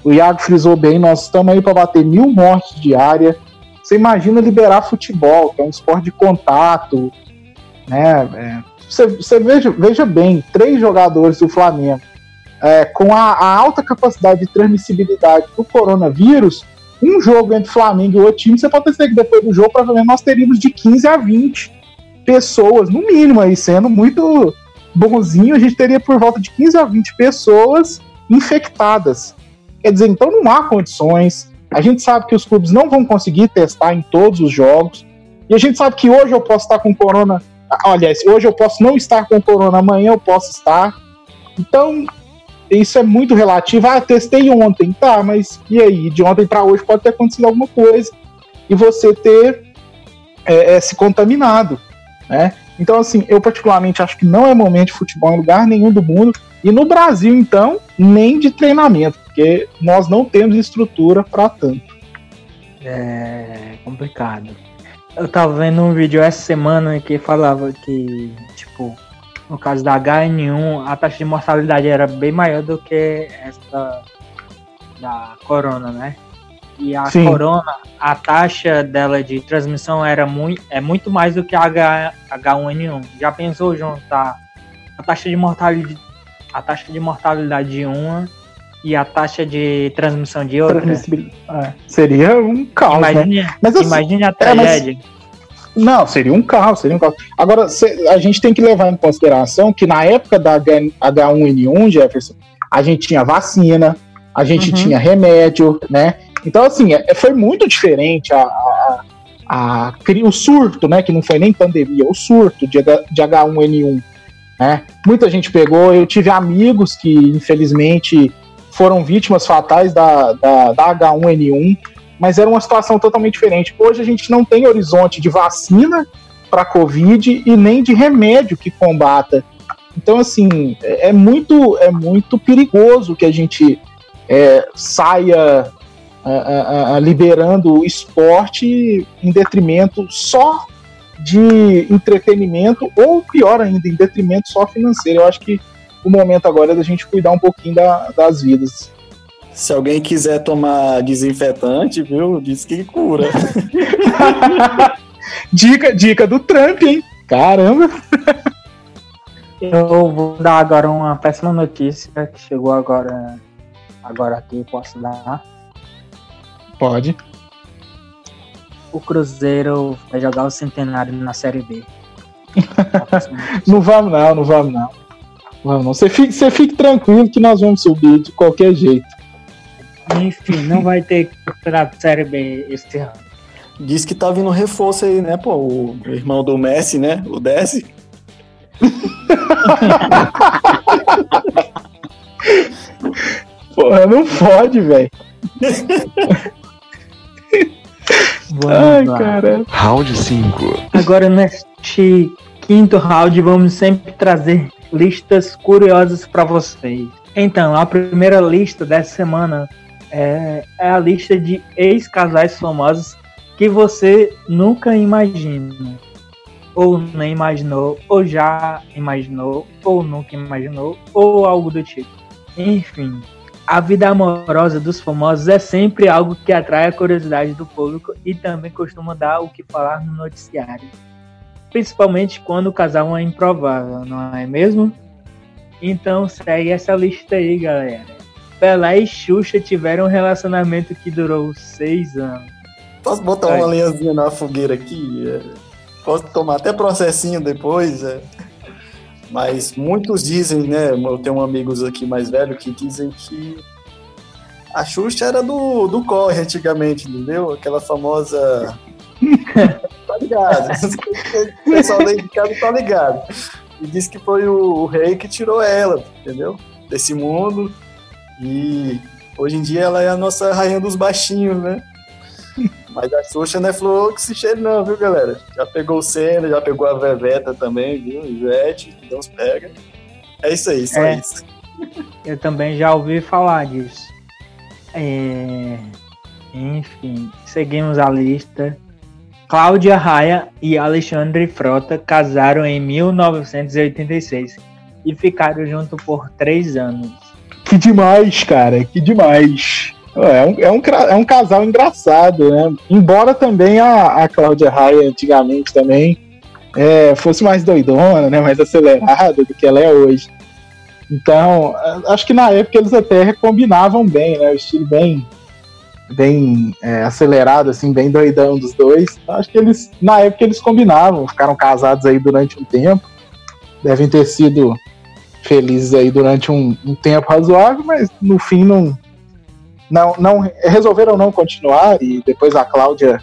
O Iago frisou bem, nós estamos aí para bater mil mortes diárias. Você imagina liberar futebol, que é um esporte de contato, né? É, você, você veja, veja bem, três jogadores do Flamengo é, com a, a, alta capacidade de transmissibilidade do coronavírus, um jogo entre Flamengo e outro time, você pode ter que depois do jogo, provavelmente nós teríamos de 15 a 20 pessoas, no mínimo, aí sendo muito bonzinho, a gente teria por volta de 15 a 20 pessoas infectadas. Quer dizer, então não há condições. A gente sabe que os clubes não vão conseguir testar em todos os jogos. E a gente sabe que hoje eu posso estar com corona. Olha, hoje eu posso não estar com corona, amanhã eu posso estar. Então, isso é muito relativo. Ah, testei ontem, tá, mas e aí? De ontem para hoje pode ter acontecido alguma coisa e você ter é, é, se contaminado, né? Então, assim, eu particularmente acho que não é momento de futebol em lugar nenhum do mundo. E no Brasil, então, nem de treinamento, porque nós não temos estrutura para tanto. É complicado. Eu tava vendo um vídeo essa semana que falava que, tipo, no caso da HN1, a taxa de mortalidade era bem maior do que essa da corona, né? E a Sim. corona, a taxa dela de transmissão era muito, é muito mais do que a H, H1N1. Já pensou juntar a taxa de mortalidade, a taxa de mortalidade de uma e a taxa de transmissão de outra? É, seria um caos, imagine, né? Mas, assim, imagine a tragédia. É, mas não, seria um carro, seria um carro. Agora, a gente tem que levar em consideração que na época da H1N1, Jefferson, a gente tinha vacina, a gente uhum. tinha remédio, né? Então, assim, é, foi muito diferente a, a, a, o surto, né? Que não foi nem pandemia, o surto de, de H1N1. Né? Muita gente pegou, eu tive amigos que infelizmente foram vítimas fatais da, da, da H1N1, mas era uma situação totalmente diferente. Hoje a gente não tem horizonte de vacina para Covid e nem de remédio que combata. Então, assim, é, muito, é muito perigoso que a gente é, saia a, a, liberando o esporte em detrimento só de entretenimento, ou pior ainda, em detrimento só financeiro. Eu acho que o momento agora é da gente cuidar um pouquinho da, das vidas. Se alguém quiser tomar desinfetante, viu? Diz que cura. dica, dica do Trump, hein? Caramba! Eu vou dar agora uma péssima notícia que chegou agora, agora aqui, posso dar? Pode. O Cruzeiro vai jogar o centenário na Série B. não vamos não, não vamos não. Vamos não. Você fique, você fique tranquilo que nós vamos subir de qualquer jeito. Enfim, não vai ter campeonato Série B este ano. Diz que tá vindo reforço aí, né, pô? O irmão do Messi, né? O Desce. Porra, não fode, velho. Ai, cara. Round 5. Agora, neste quinto round, vamos sempre trazer listas curiosas para vocês. Então, a primeira lista dessa semana é, é a lista de ex-casais famosos que você nunca imagina. Ou nem imaginou, ou já imaginou, ou nunca imaginou, ou algo do tipo. Enfim, a vida amorosa dos famosos é sempre algo que atrai a curiosidade do público e também costuma dar o que falar no noticiário. Principalmente quando o casal é improvável, não é mesmo? Então segue essa lista aí, galera. Pelé e Xuxa tiveram um relacionamento que durou seis anos. Posso botar uma linhazinha na fogueira aqui? É, posso tomar até processinho depois? É. Mas muitos dizem, né? Eu tenho amigos aqui mais velhos que dizem que a Xuxa era do, do corre antigamente, entendeu? Aquela famosa. tá ligado? o pessoal da casa tá ligado. E disse que foi o, o rei que tirou ela, entendeu? Desse mundo. E hoje em dia ela é a nossa rainha dos baixinhos, né? Mas a Xuxa não é flor que se cheira, não, viu, galera? Já pegou o Senna, já pegou a Veveta também, viu? Ivete, Deus pega. É isso aí, só é, isso. Eu também já ouvi falar disso. É... Enfim, seguimos a lista. Cláudia Raia e Alexandre Frota casaram em 1986 e ficaram juntos por três anos. Que demais, cara, que demais. É um, é um, é um casal engraçado, né? Embora também a, a Cláudia Raia antigamente também é, fosse mais doidona, né? Mais acelerada do que ela é hoje. Então, acho que na época eles até combinavam bem, né? O estilo bem, bem é, acelerado, assim, bem doidão dos dois. Acho que eles, na época, eles combinavam, ficaram casados aí durante um tempo. Devem ter sido felizes aí durante um, um tempo razoável, mas no fim não, não, não resolveram não continuar e depois a Cláudia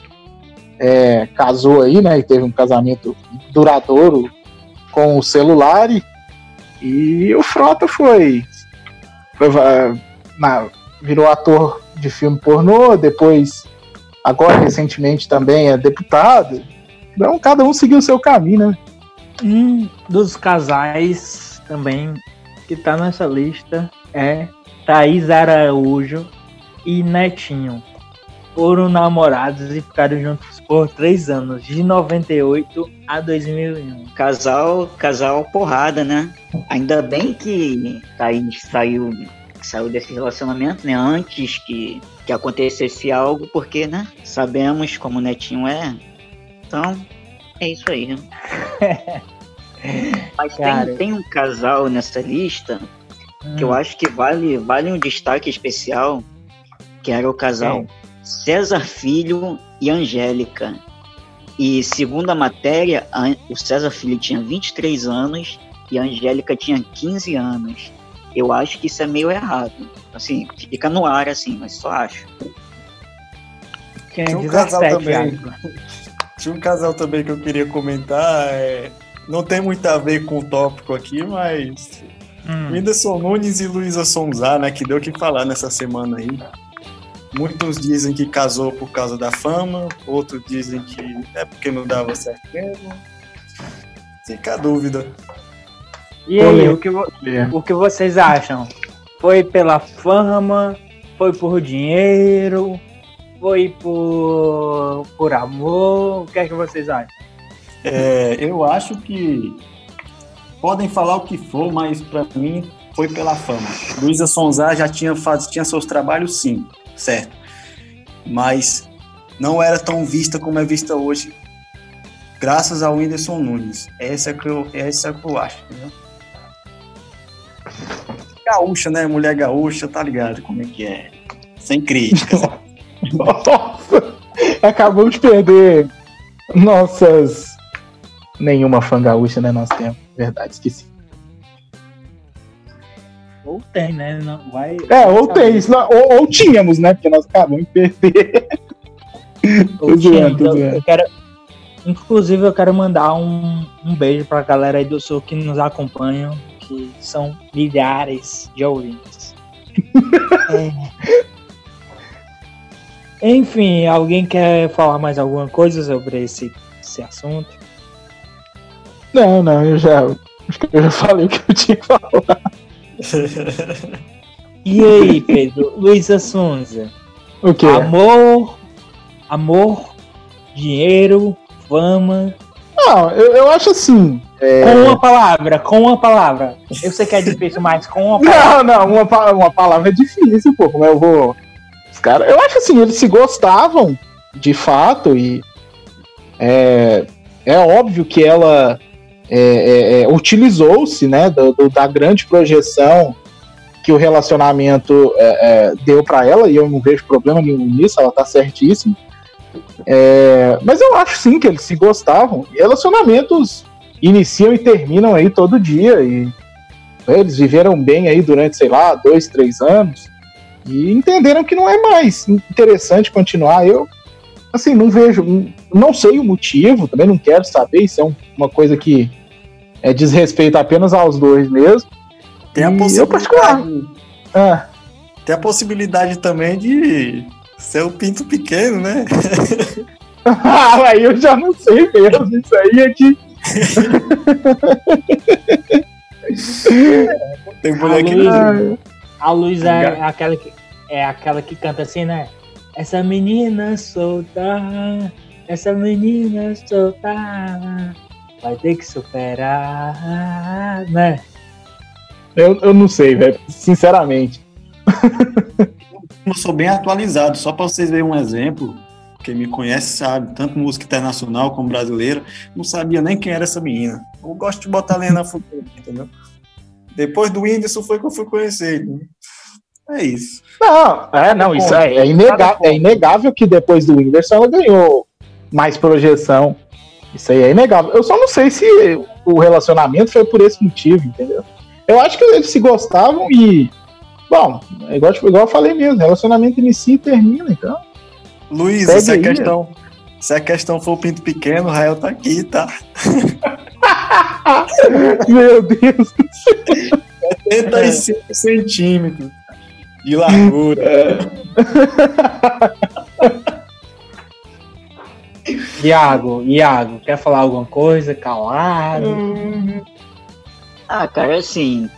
é, casou aí, né? E teve um casamento duradouro com o celular e, e o Frota foi, foi na, virou ator de filme pornô, depois agora recentemente também é deputado. Então cada um seguiu o seu caminho, né? Um dos casais também que tá nessa lista é Thaís Araújo e Netinho foram namorados e ficaram juntos por três anos, de 98 a 2001. Casal, casal porrada, né? Ainda bem que Thaís saiu, saiu desse relacionamento, né? Antes que, que acontecesse algo, porque, né? Sabemos como o Netinho é. Então, é isso aí. Né? Mas tem, tem um casal nessa lista hum. que eu hum. acho que vale, vale um destaque especial que era o casal é. César Filho e Angélica. E segundo a matéria, o César Filho tinha 23 anos e a Angélica tinha 15 anos. Eu acho que isso é meio errado. Assim, fica no ar assim, mas só acho. Tinha um casal também. Tinha um casal também que eu queria comentar, é não tem muito a ver com o tópico aqui, mas Hum. Whindersson Nunes e Luísa Sonza, né, que deu o que falar nessa semana aí. Muitos dizem que casou por causa da fama, outros dizem que é porque não dava certo mesmo. Fica a dúvida. E aí, o que, o que vocês acham? Foi pela fama? Foi por dinheiro? Foi por, por amor? O que é que vocês acham? É, eu acho que podem falar o que for, mas pra mim foi pela fama. Luísa Sonza já tinha, faz, tinha seus trabalhos, sim, certo. Mas não era tão vista como é vista hoje, graças ao Whindersson Nunes. Essa é que eu, essa é que eu acho, entendeu? Gaúcha, né? Mulher gaúcha, tá ligado como é que é. Sem críticas. Nossa, acabou de perder nossas. Nenhuma fã gaúcha, né? Nós temos. Verdade, esqueci. Ou tem, né? Não, vai, É, ou tem isso, ou, ou tínhamos, né? Porque nós acabamos de perder. Ou zoando, então, zoando. eu quero, inclusive, eu quero mandar um, um beijo pra galera aí do Sul que nos acompanham, que são milhares de ouvintes. É. Enfim, alguém quer falar mais alguma coisa sobre esse, esse assunto? Não, não, eu já. Acho que eu já falei o que eu tinha que falar. E aí, Pedro? Luísa Sonza. O quê? Amor, amor, dinheiro, fama. Não, eu, eu acho assim. é, Com uma palavra, com uma palavra. Eu sei que é difícil, mas com uma palavra. Não, não, uma, uma palavra é difícil, pô. Como eu vou. Os caras. Eu acho assim, eles se gostavam, de fato, e. É, é óbvio que ela é, é, é, utilizou-se, né, do- do- da grande projeção que o relacionamento é, é, deu pra ela, e eu não vejo problema nenhum nisso, ela tá certíssima. É, mas eu acho sim que eles se gostavam. Relacionamentos iniciam e terminam aí todo dia, e eles viveram bem aí durante, sei lá, dois, três anos e entenderam que não é mais interessante continuar. Eu, assim, não vejo, não sei o motivo, também não quero saber, isso é um- uma coisa que é desrespeito apenas aos dois mesmo. Tem a E eu possibilidade. Ah, Tem a possibilidade também de ser o pinto pequeno, né? aí eu já não sei mesmo, isso aí é que. Tem mulher que. A Luísa é aquela que, é aquela que canta assim, né? Essa menina solta, essa menina solta, vai ter que superar, né? Eu, eu não sei, velho, sinceramente. eu sou bem atualizado, só para vocês verem um exemplo. Quem me conhece sabe, tanto música internacional como brasileira, não sabia nem quem era essa menina. Eu gosto de botar lenha na fogueira, entendeu? Depois do Whindersson foi que eu fui conhecer. entendeu? É isso. Não, é, não, isso é, é, inega- é inegável que depois do Whindersson ela ganhou mais projeção. Isso aí é inegável. Eu só não sei se o relacionamento foi por esse motivo, entendeu? Eu acho que eles se gostavam e. Bom, é igual, tipo, igual eu falei mesmo, relacionamento inicia e termina, então. Luiz, Segue se a aí, questão. Se a questão for o pinto pequeno, o Rael tá aqui, tá? Meu Deus. 75 centímetros de largura. Iago, Iago, quer falar alguma coisa? Calado. Ah, cara, assim,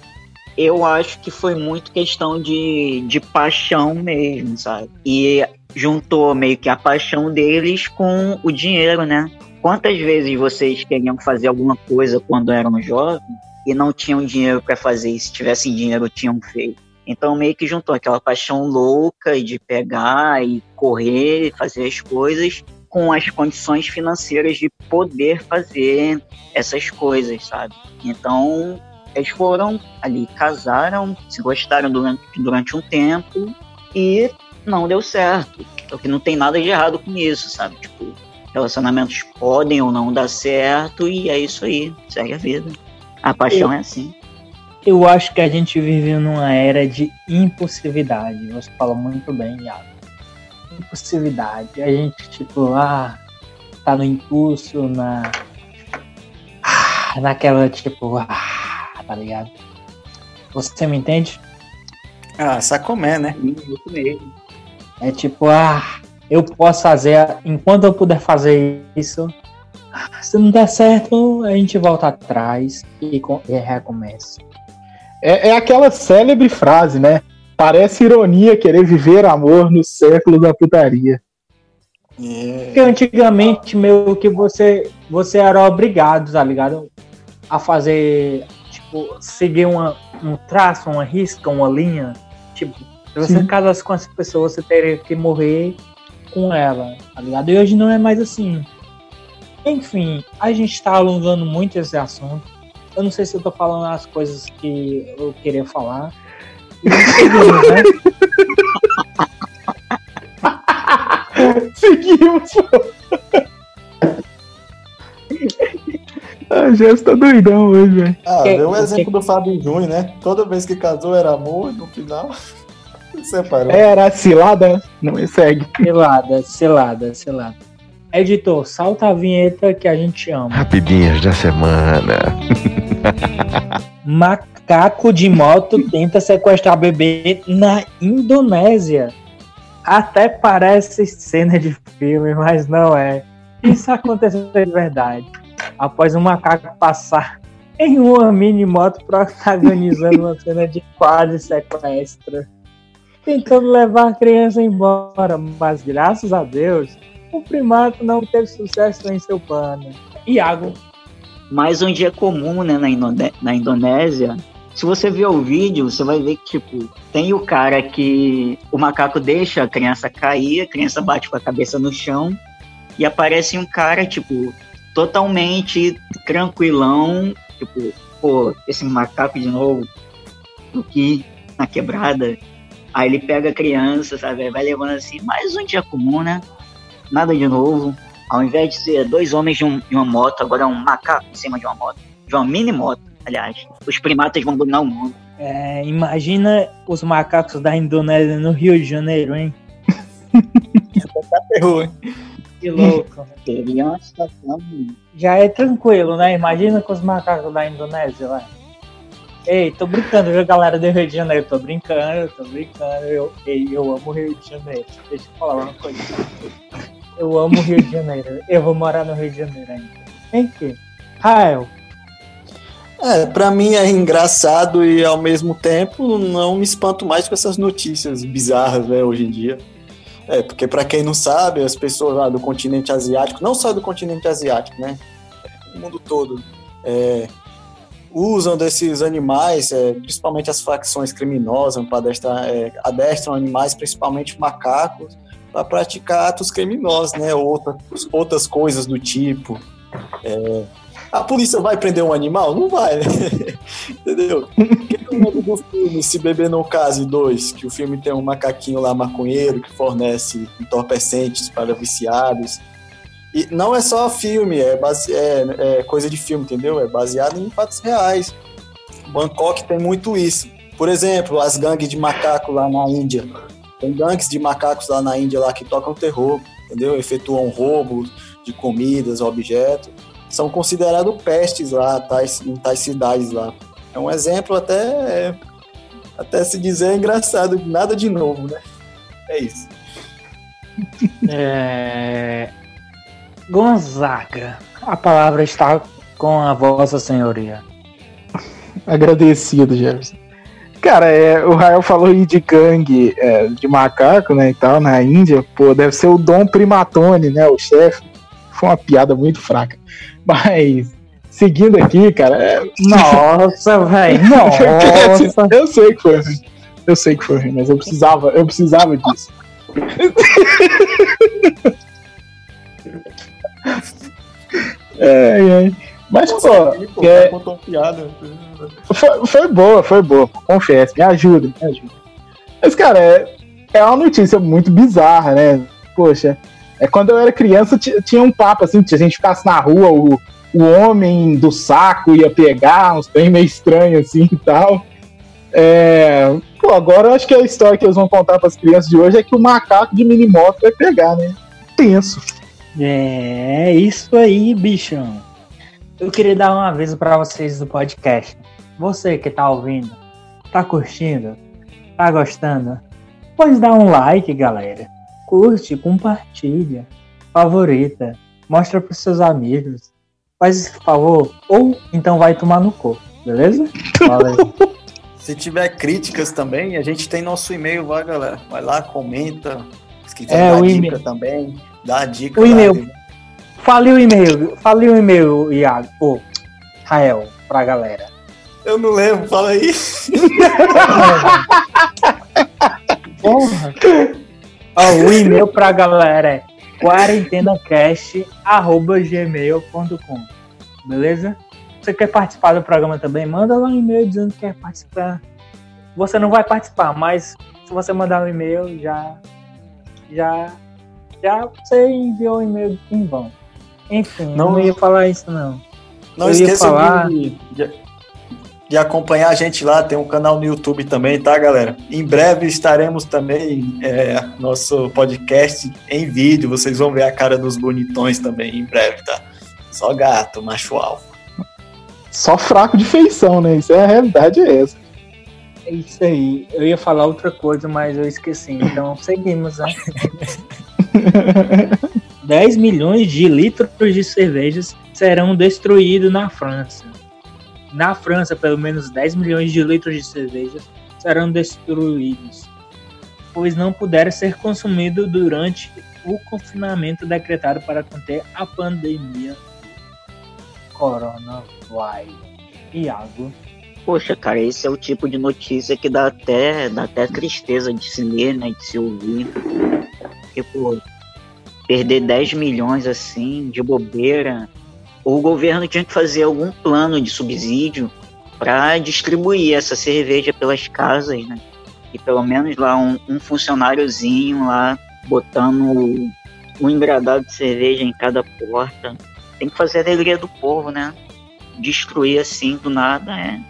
eu acho que foi muito questão de, de paixão mesmo, sabe? E juntou meio que a paixão deles com o dinheiro, né? Quantas vezes vocês queriam fazer alguma coisa quando eram jovens e não tinham dinheiro para fazer, e se tivessem dinheiro tinham feito? Então meio que juntou aquela paixão louca de pegar e correr, fazer as coisas com as condições financeiras de poder fazer essas coisas, sabe? Então, eles foram ali, casaram, se gostaram durante, durante um tempo e não deu certo. O que não tem nada de errado com isso, sabe? Tipo, relacionamentos podem ou não dar certo e é isso aí, segue a vida. A paixão é assim. Eu acho que a gente vive numa era de impulsividade. Você fala muito bem, Iago. Impulsividade. A gente, tipo, ah, tá no impulso, na. naquela tipo, ah, tá ligado? Você me entende? Ah, sacomé, né? Isso mesmo. É tipo, ah, eu posso fazer, enquanto eu puder fazer isso, se não der certo, a gente volta atrás e, e recomeça. É, é aquela célebre frase, né? Parece ironia querer viver amor no século da putaria. É. Porque antigamente, meio que você, você era obrigado, tá ligado? A fazer, tipo, seguir uma, um traço, uma risca, uma linha. Tipo, se você Sim. casasse com essa pessoa, você teria que morrer com ela, tá ligado? E hoje não é mais assim. Enfim, a gente tá alongando muito esse assunto. Eu não sei se eu tô falando as coisas que eu queria falar. Seguimos, né? Seguimos. A Jéssica tá doidão hoje, velho. Ah, vê o o exemplo que- do Fábio Júnior, né? Toda vez que casou era amor no final separou. Era cilada? Não me segue. Selada, selada, selada. Editor, salta a vinheta que a gente ama. Rapidinhas da semana. Macaco de moto tenta sequestrar bebê na Indonésia. Até parece cena de filme, mas não é. Isso aconteceu de verdade. Após um macaco passar em uma mini moto protagonizando uma cena de quase sequestro. Tentando levar a criança embora, mas graças a Deus, o primato não teve sucesso em seu plano. Iago, Mais um dia comum, né, na, Indone- na Indonésia. Se você ver o vídeo, você vai ver que, tipo, tem o cara que o macaco deixa a criança cair, a criança bate com a cabeça no chão, e aparece um cara, tipo, totalmente tranquilão, tipo, pô, esse macaco de novo, aqui, na quebrada. Aí ele pega a criança, sabe, vai levando assim, mais um dia comum, né? Nada de novo. Ao invés de ser dois homens de, um- de uma moto, agora é um macaco em cima de uma moto. De uma mini moto, aliás. Os primatas vão dominar o mundo. É, imagina os macacos da Indonésia no Rio de Janeiro, hein? Errou, hein? Que louco. Seria uma situação. Já é tranquilo, né? Imagina com os macacos da Indonésia lá. Ei, tô brincando, viu, galera do Rio de Janeiro? Tô brincando, tô brincando. Eu, ei, eu amo o Rio de Janeiro. Deixa eu falar uma coisa. Eu amo o Rio de Janeiro. Eu vou morar no Rio de Janeiro ainda. Enfim. Rael, É, pra mim é engraçado e ao mesmo tempo não me espanto mais com essas notícias bizarras, né, hoje em dia. É, porque pra quem não sabe, as pessoas lá do continente asiático, não só do continente asiático, né, o mundo todo, é, usam desses animais, é, principalmente as facções criminosas, para é, adestram animais, principalmente macacos, para praticar atos criminosos, né, outras, outras coisas do tipo. É, a polícia vai prender um animal? Não vai, né? Entendeu? Quem é o do filme Se Beber Case 2? Que o filme tem um macaquinho lá maconheiro que fornece entorpecentes para viciados. E não é só filme, é, base, é, é coisa de filme, entendeu? É baseado em fatos reais. Bangkok tem muito isso. Por exemplo, as gangues de macaco lá na Índia. Tem gangues de macacos lá na Índia lá que tocam terror, entendeu? Efetuam roubos de comidas, objetos são considerados pestes lá, tais, em tais cidades lá. É um exemplo até, até se dizer engraçado, nada de novo, né? É isso. é... Gonzaga, a palavra está com a vossa senhoria. Agradecido, Jefferson. Cara, é, o Rael falou aí de gangue é, de macaco, né, e tal, na Índia. Pô, deve ser o Dom Primatone, né, o chefe. Foi uma piada muito fraca. Mas, seguindo aqui, cara, é, Nossa, velho, nossa. eu sei que foi. Eu sei que foi mas eu precisava, eu precisava disso. Ai, ai. Mas, pô, Pô, é- contou piada. Foi, foi boa, foi boa. Confesso, me ajuda, me ajuda. Mas, cara, é, é uma notícia muito bizarra, né? Poxa, é quando eu era criança ti- tinha um papo assim, se a gente ficasse na rua, o, o homem do saco ia pegar, uns trem meio estranho assim e tal. É, pô, agora eu acho que a história que eles vão contar para as crianças de hoje é que o macaco de mini moto vai pegar, né? Tenso. É, isso aí, bichão. Eu queria dar um aviso para vocês do podcast. Você que tá ouvindo, tá curtindo, tá gostando, pode dar um like, galera. Curte, compartilha, favorita, mostra pros seus amigos. Faz esse favor, ou então vai tomar no corpo, beleza? Valeu. Se tiver críticas também, a gente tem nosso e-mail, vai, galera. Vai lá, comenta. Se quiser É, dar dica também, dá a dica. O e-mail. Fale o e-mail, fale o e-mail, Iago, ô, Rael, pra galera. Eu não lembro, fala aí. Porra. Ó, o e-mail pra galera é quarentenacast.gmail.com Beleza? Você quer participar do programa também? Manda lá um e-mail dizendo que quer participar. Você não vai participar, mas se você mandar um e-mail, já. Já. Já você enviou o e-mail em vão. Enfim, não, Não- ia falar isso não. Não Eu ia esqueça falar- de, de- de acompanhar a gente lá, tem um canal no YouTube também, tá, galera? Em breve estaremos também é, nosso podcast em vídeo, vocês vão ver a cara dos bonitões também em breve, tá? Só gato, macho alfa. Só fraco de feição, né? Isso é a realidade é essa. É isso aí. Eu ia falar outra coisa, mas eu esqueci. Então seguimos, né? 10 milhões de litros de cervejas serão destruídos na França. Na França, pelo menos 10 milhões de litros de cervejas serão destruídos, pois não puderam ser consumidos durante o confinamento decretado para conter a pandemia coronavírus. Iago. Poxa, cara, esse é o tipo de notícia que dá até, dá até tristeza de se ler, né? De se ouvir. Tipo, perder 10 milhões assim, de bobeira. O governo tinha que fazer algum plano de subsídio para distribuir essa cerveja pelas casas, né? E pelo menos lá um, um funcionáriozinho lá botando um engradado de cerveja em cada porta. Tem que fazer a alegria do povo, né? Destruir assim do nada é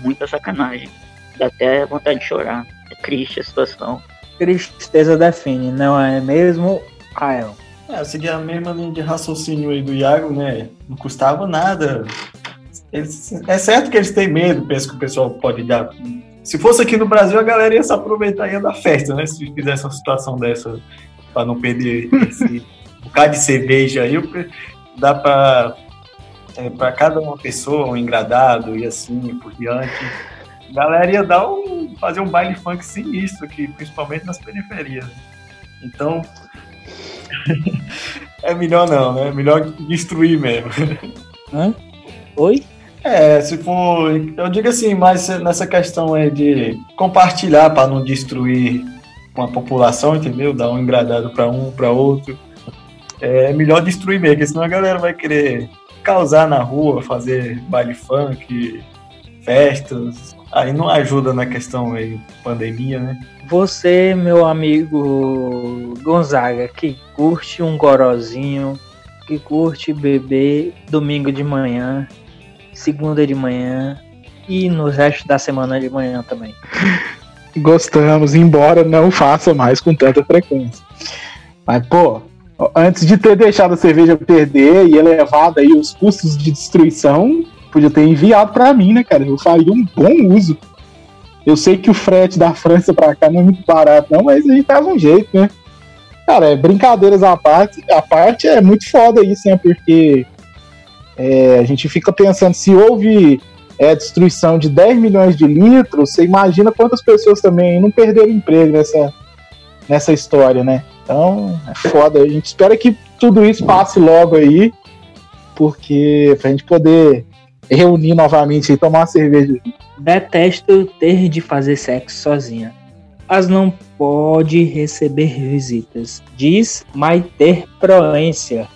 muita sacanagem. Dá até vontade de chorar. É triste a situação. Tristeza define, não é mesmo, Rael? É, eu segui a mesma linha de raciocínio aí do Iago, né? Não custava nada. Eles- é certo que eles têm medo, penso que o pessoal pode dar. Se fosse aqui no Brasil, a galera ia se aproveitar e ia dar festa, né? Se fizesse uma situação dessa, para não perder esse bocado de cerveja aí, dá para para cada uma pessoa um engradado e assim por diante. A galera ia dar um, fazer um baile funk sinistro aqui, principalmente nas periferias. Então, é melhor não, né? Melhor destruir mesmo. Hã? Oi? É, se for. Eu digo assim, mas nessa questão é de compartilhar para não destruir uma população, entendeu? Dar um engradado para um, para outro. É melhor destruir mesmo, porque senão a galera vai querer causar na rua, fazer baile funk, festas. Aí não ajuda na questão aí, pandemia, né? Você, meu amigo Gonzaga, que curte um gorozinho, que curte beber domingo de manhã, segunda de manhã e no resto da semana de manhã também. Gostamos, embora não faça mais com tanta frequência. Mas, pô, antes de ter deixado a cerveja perder e elevado aí os custos de destruição, podia ter enviado pra mim, né, cara? Eu faria um bom uso. Eu sei que o frete da França pra cá não é muito barato, não, mas a gente dava um jeito, né? Cara, é, brincadeiras à parte, a parte é muito foda isso, né? Porque é, a gente fica pensando, se houve é, destruição de 10 milhões de litros, você imagina quantas pessoas também não perderam emprego nessa, nessa história, né? Então, é foda. A gente espera que tudo isso passe logo aí, porque pra gente poder reunir novamente e tomar uma cerveja. Detesto ter de fazer sexo sozinha. Mas não pode receber visitas. Diz Maite Proência.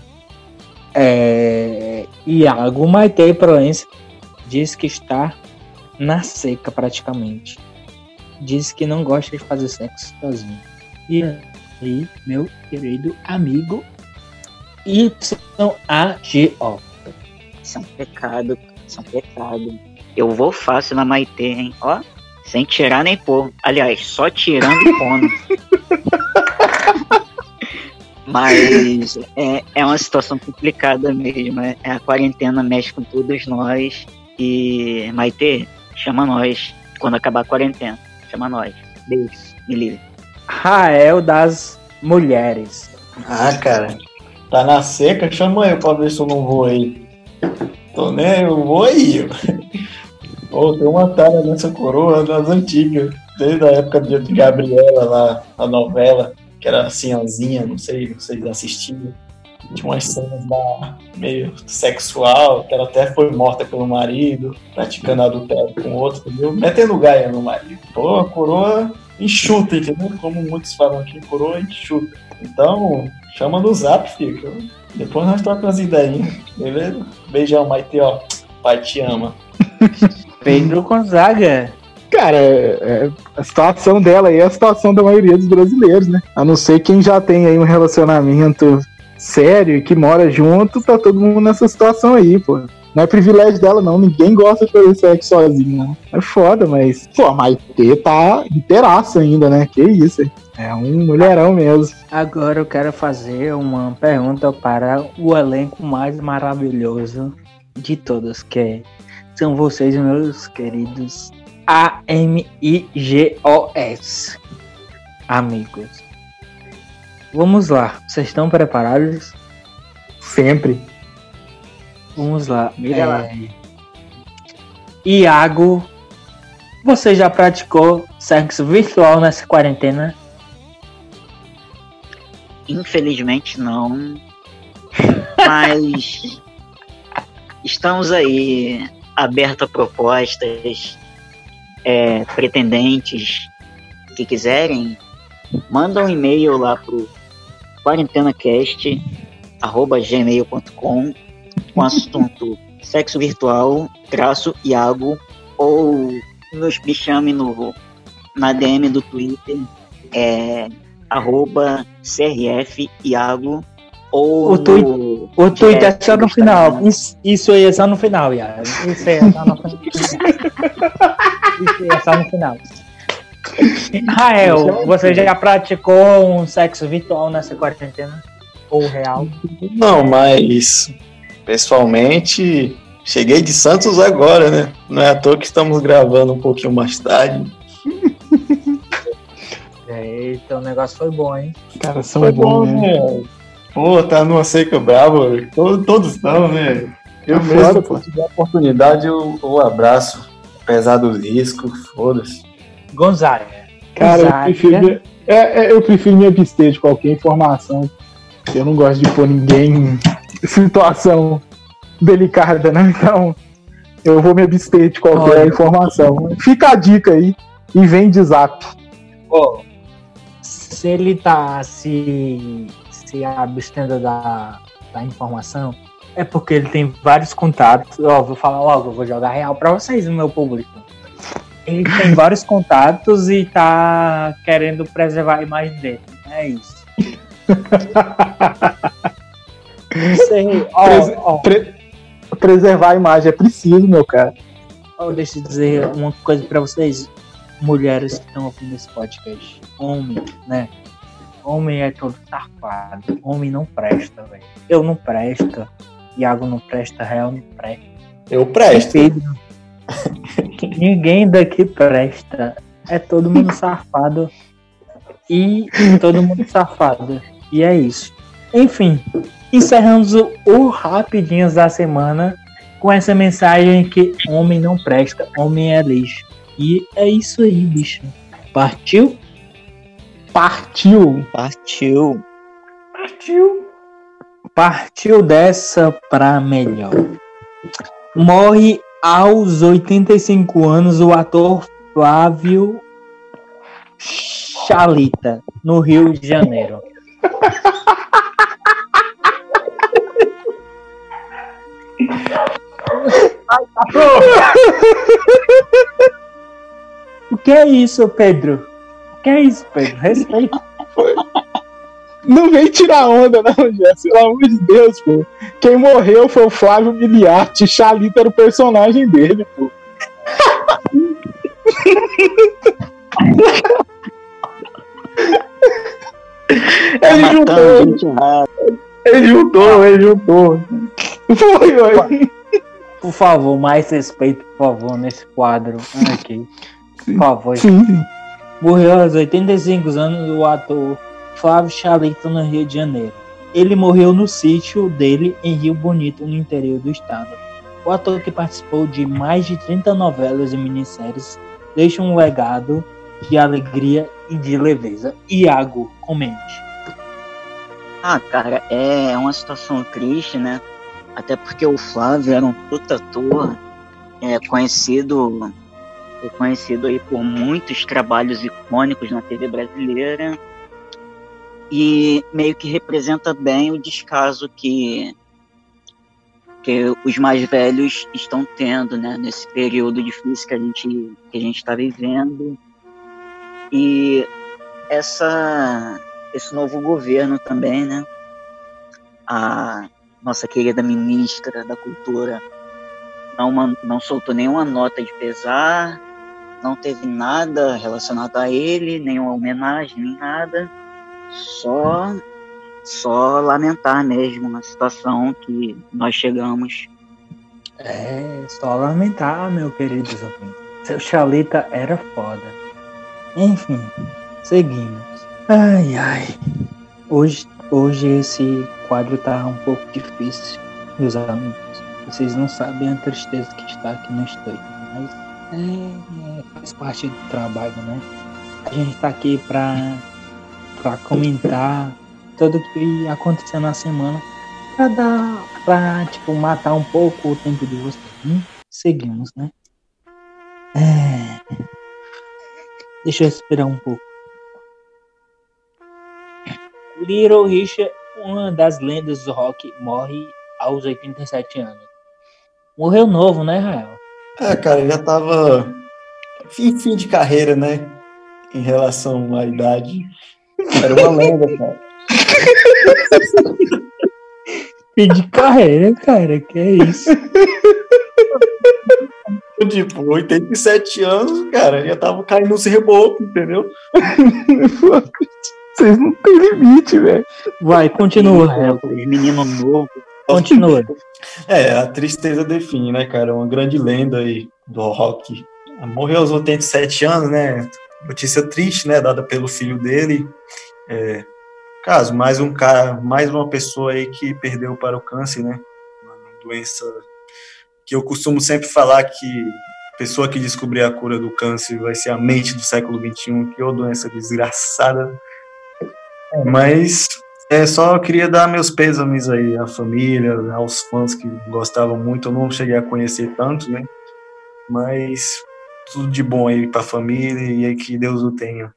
É... Iago Maite Proência diz que está na seca praticamente. Diz que não gosta de fazer sexo sozinho. E aí, meu querido amigo YAGO. Isso é um pecado, é um pecado. Eu vou fácil na Maitê, hein? Ó, sem tirar nem pôr. Aliás, só tirando e pondo. Mas é, é uma situação complicada mesmo. É, a quarentena mexe com todos nós. E Maite, chama nós quando acabar a quarentena. Chama nós. Beijo, me livre. Rael das Mulheres. Ah, cara. Tá na seca, chama eu pra ver se eu não vou aí. Tô nem, vou aí. Pô, tem uma tara nessa coroa das antigas. Desde a época de Gabriela lá, a novela, que era senhorzinha, não sei, se assistiam. Tinha umas cenas lá meio sexual, que ela até foi morta pelo marido, praticando adultério com outro, entendeu? Metendo gaia no marido. Pô, a coroa enxuta, entendeu? Como muitos falam aqui, coroa enxuta. Então, chama no zap, fica. Depois nós trocamos as ideias, beleza? Beijão, Maite, ó. Pai te ama. Pedro Gonzaga. Cara, é- é- a situação dela aí é a situação da maioria dos brasileiros, né? A não ser quem já tem aí um relacionamento sério e que mora junto, tá todo mundo nessa situação aí, pô. Não é privilégio dela, não. Ninguém gosta de fazer sexo sozinho, não. É foda, mas, pô, a Maitê tá inteiraça ainda, né? Que isso, hein? é um mulherão mesmo. Agora eu quero fazer uma pergunta para o elenco mais maravilhoso de todos, que é- são vocês, meus queridos A-M-I-G-O-S. Amigos. Vamos lá, vocês estão preparados? Sempre. Vamos lá. Mira lá. É, Iago, você já praticou sexo virtual nessa quarentena? Infelizmente não. Mas estamos aí abertos a propostas. é, pretendentes que quiserem, manda um e-mail lá pro quarentenacast.gmail.com com assunto sexo virtual, traço Iago, ou nos me chame no, na DM do Twitter, é, arroba CRF Iago ou O no tweet- O tweet é só no final. Isso, isso aí é só no final, Iago. Isso aí é só no final. Isso aí é só no final. Rael, você já praticou um sexo virtual nessa quarentena? Ou real? Não, mas pessoalmente cheguei de Santos agora, né? Não é à toa que estamos gravando um pouquinho mais tarde. Eita, o negócio foi bom, hein? Cara, são Foi bons, bom, né? né? Pô, tá numa seca brava, todos, todos estão, né? Eu Tá mesmo, se eu tiver a oportunidade, eu, eu abraço. Apesar do risco, foda-se. Gonzaga. Cara, eu prefiro, me- é, é, eu prefiro me abster de qualquer informação. Eu não gosto de pôr ninguém situação delicada, né? Então, eu vou me abster de qualquer Olha. informação. Fica a dica aí e vem de zap. Ó, se ele tá se, se abstendo da, da informação, é porque ele tem vários contatos. Ó, vou falar logo, vou jogar real pra vocês, meu público. Ele tem vários contatos e tá querendo preservar a imagem dele. É isso. Sei, ó, Prese- ó, Pre- preservar a imagem é preciso, meu cara. ó, deixa eu dizer uma coisa pra vocês, mulheres que estão ouvindo esse podcast. Homem, né? Homem é todo safado. Homem não presta, velho. Eu não presto. Iago não presta, Real não presta. Eu presto. Pedro. Ninguém daqui presta. É todo mundo safado. E todo mundo safado. E é isso. Enfim, encerramos o, o Rapidinhos da semana com essa mensagem que homem não presta, homem é lixo. E é isso aí, bicho. Partiu? Partiu. Partiu. Partiu. Partiu dessa pra melhor. Morre aos 85 anos o ator Flávio Chalita, no Rio de Janeiro. O que é isso, Pedro? O que é isso, Pedro? Respeita. Não vem tirar onda, não, Jess. Pelo amor de Deus, pô. Quem morreu foi o Flávio Miliarte. Chalita era o personagem dele, pô. Ele Matando juntou, gente errada. ele juntou, ele juntou. Foi, foi. Por favor, mais respeito, por favor, nesse quadro aqui. Por favor. Sim, sim. Morreu aos 85 anos o ator Flávio Chalita no Rio de Janeiro. Ele morreu no sítio dele em Rio Bonito, no interior do estado. O ator que participou de mais de 30 novelas e minisséries deixa um legado de alegria e de leveza. Iago, comente. Ah, cara, é uma situação triste, né? Até porque o Flávio era um puta ator, é conhecido, conhecido aí por muitos trabalhos icônicos na TV brasileira e meio que representa bem o descaso que que os mais velhos estão tendo, né, nesse período difícil que a gente que a gente está vivendo e essa esse novo governo também, né? A nossa querida ministra da Cultura não, não soltou nenhuma nota de pesar, não teve nada relacionado a ele, nenhuma homenagem, nem nada. Só, só lamentar mesmo a situação que nós chegamos. É, só lamentar, meu querido ouvintes. Seu Chalita era foda. Enfim, seguimos. Ai, ai. Hoje, hoje esse quadro tá um pouco difícil, meus amigos. Vocês não sabem a tristeza que está aqui no estúdio, mas é, é, faz parte do trabalho, né? A gente tá aqui pra, pra comentar tudo que aconteceu na semana pra dar, pra, tipo, matar um pouco o tempo de vocês. Hum? Seguimos, né? É... Deixa eu esperar um pouco. Little Richard, uma das lendas do rock, morre aos 87 anos. Morreu novo, né, Rael? Ah, cara, já tava fim, fim de carreira, né? Em relação à idade. Era uma lenda, cara. Fim de carreira, cara, que é isso? Tipo, 87 anos, cara, já tava caindo nos rebocos, entendeu? Vocês não têm limite, velho. Vai, continua, Rael. Menino novo. Continua. É, a tristeza define, né, cara? Uma grande lenda aí do rock. Morreu aos 87 anos, né? Notícia triste, né? Dada pelo filho dele. É, caso, mais um cara, mais uma pessoa aí que perdeu para o câncer, né? Uma doença que eu costumo sempre falar que a pessoa que descobrir a cura do câncer vai ser a mente do século XXI, que ô doença desgraçada. Mas é, só queria dar meus pêsames aí à família, aos fãs que gostavam muito. Eu não cheguei a conhecer tanto, né? Mas tudo de bom aí pra família e aí que Deus o tenha.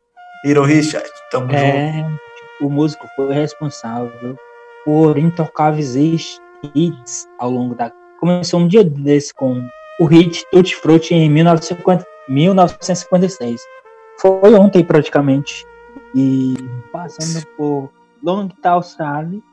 Hiro Richard, tamo junto. É, o músico foi responsável por intocáveis hits ao longo da. Começou um dia desse com o hit Tutti Frutti em 1950 1956. Foi ontem praticamente. E passando por Long Tall Sally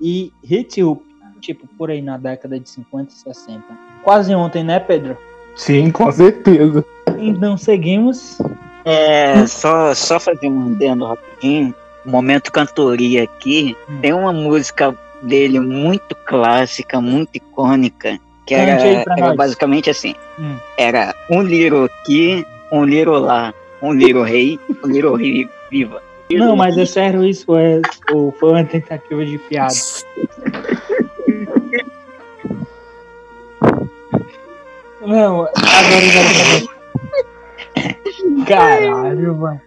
e Hit Up, tipo por aí na década de 50 e 60. Quase ontem, né, Pedro? Sim, com certeza. Então seguimos. É, só, só fazer um adendo rapidinho. Momento cantoria aqui. Hum. Tem uma música dele muito clássica, muito icônica, que era, era basicamente assim. Hum. Era um liro aqui, um liro lá, um liro rei, um liro rei viva. Não, mas é sério, isso é, ou foi uma tentativa de piada. Não, agora quero saber. Caralho, mano.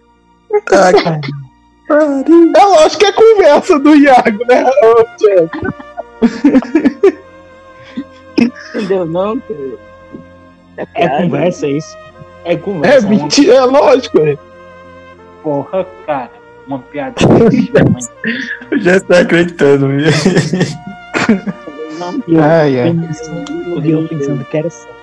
É lógico que é conversa do Iago, né? Entendeu? Não, que- é É conversa isso? É É conversa. uma mentira, é lógico, é. porra, cara. Uma piada. Eu já estou acreditando. Ai, ai. pensando, eu pensando que era sério.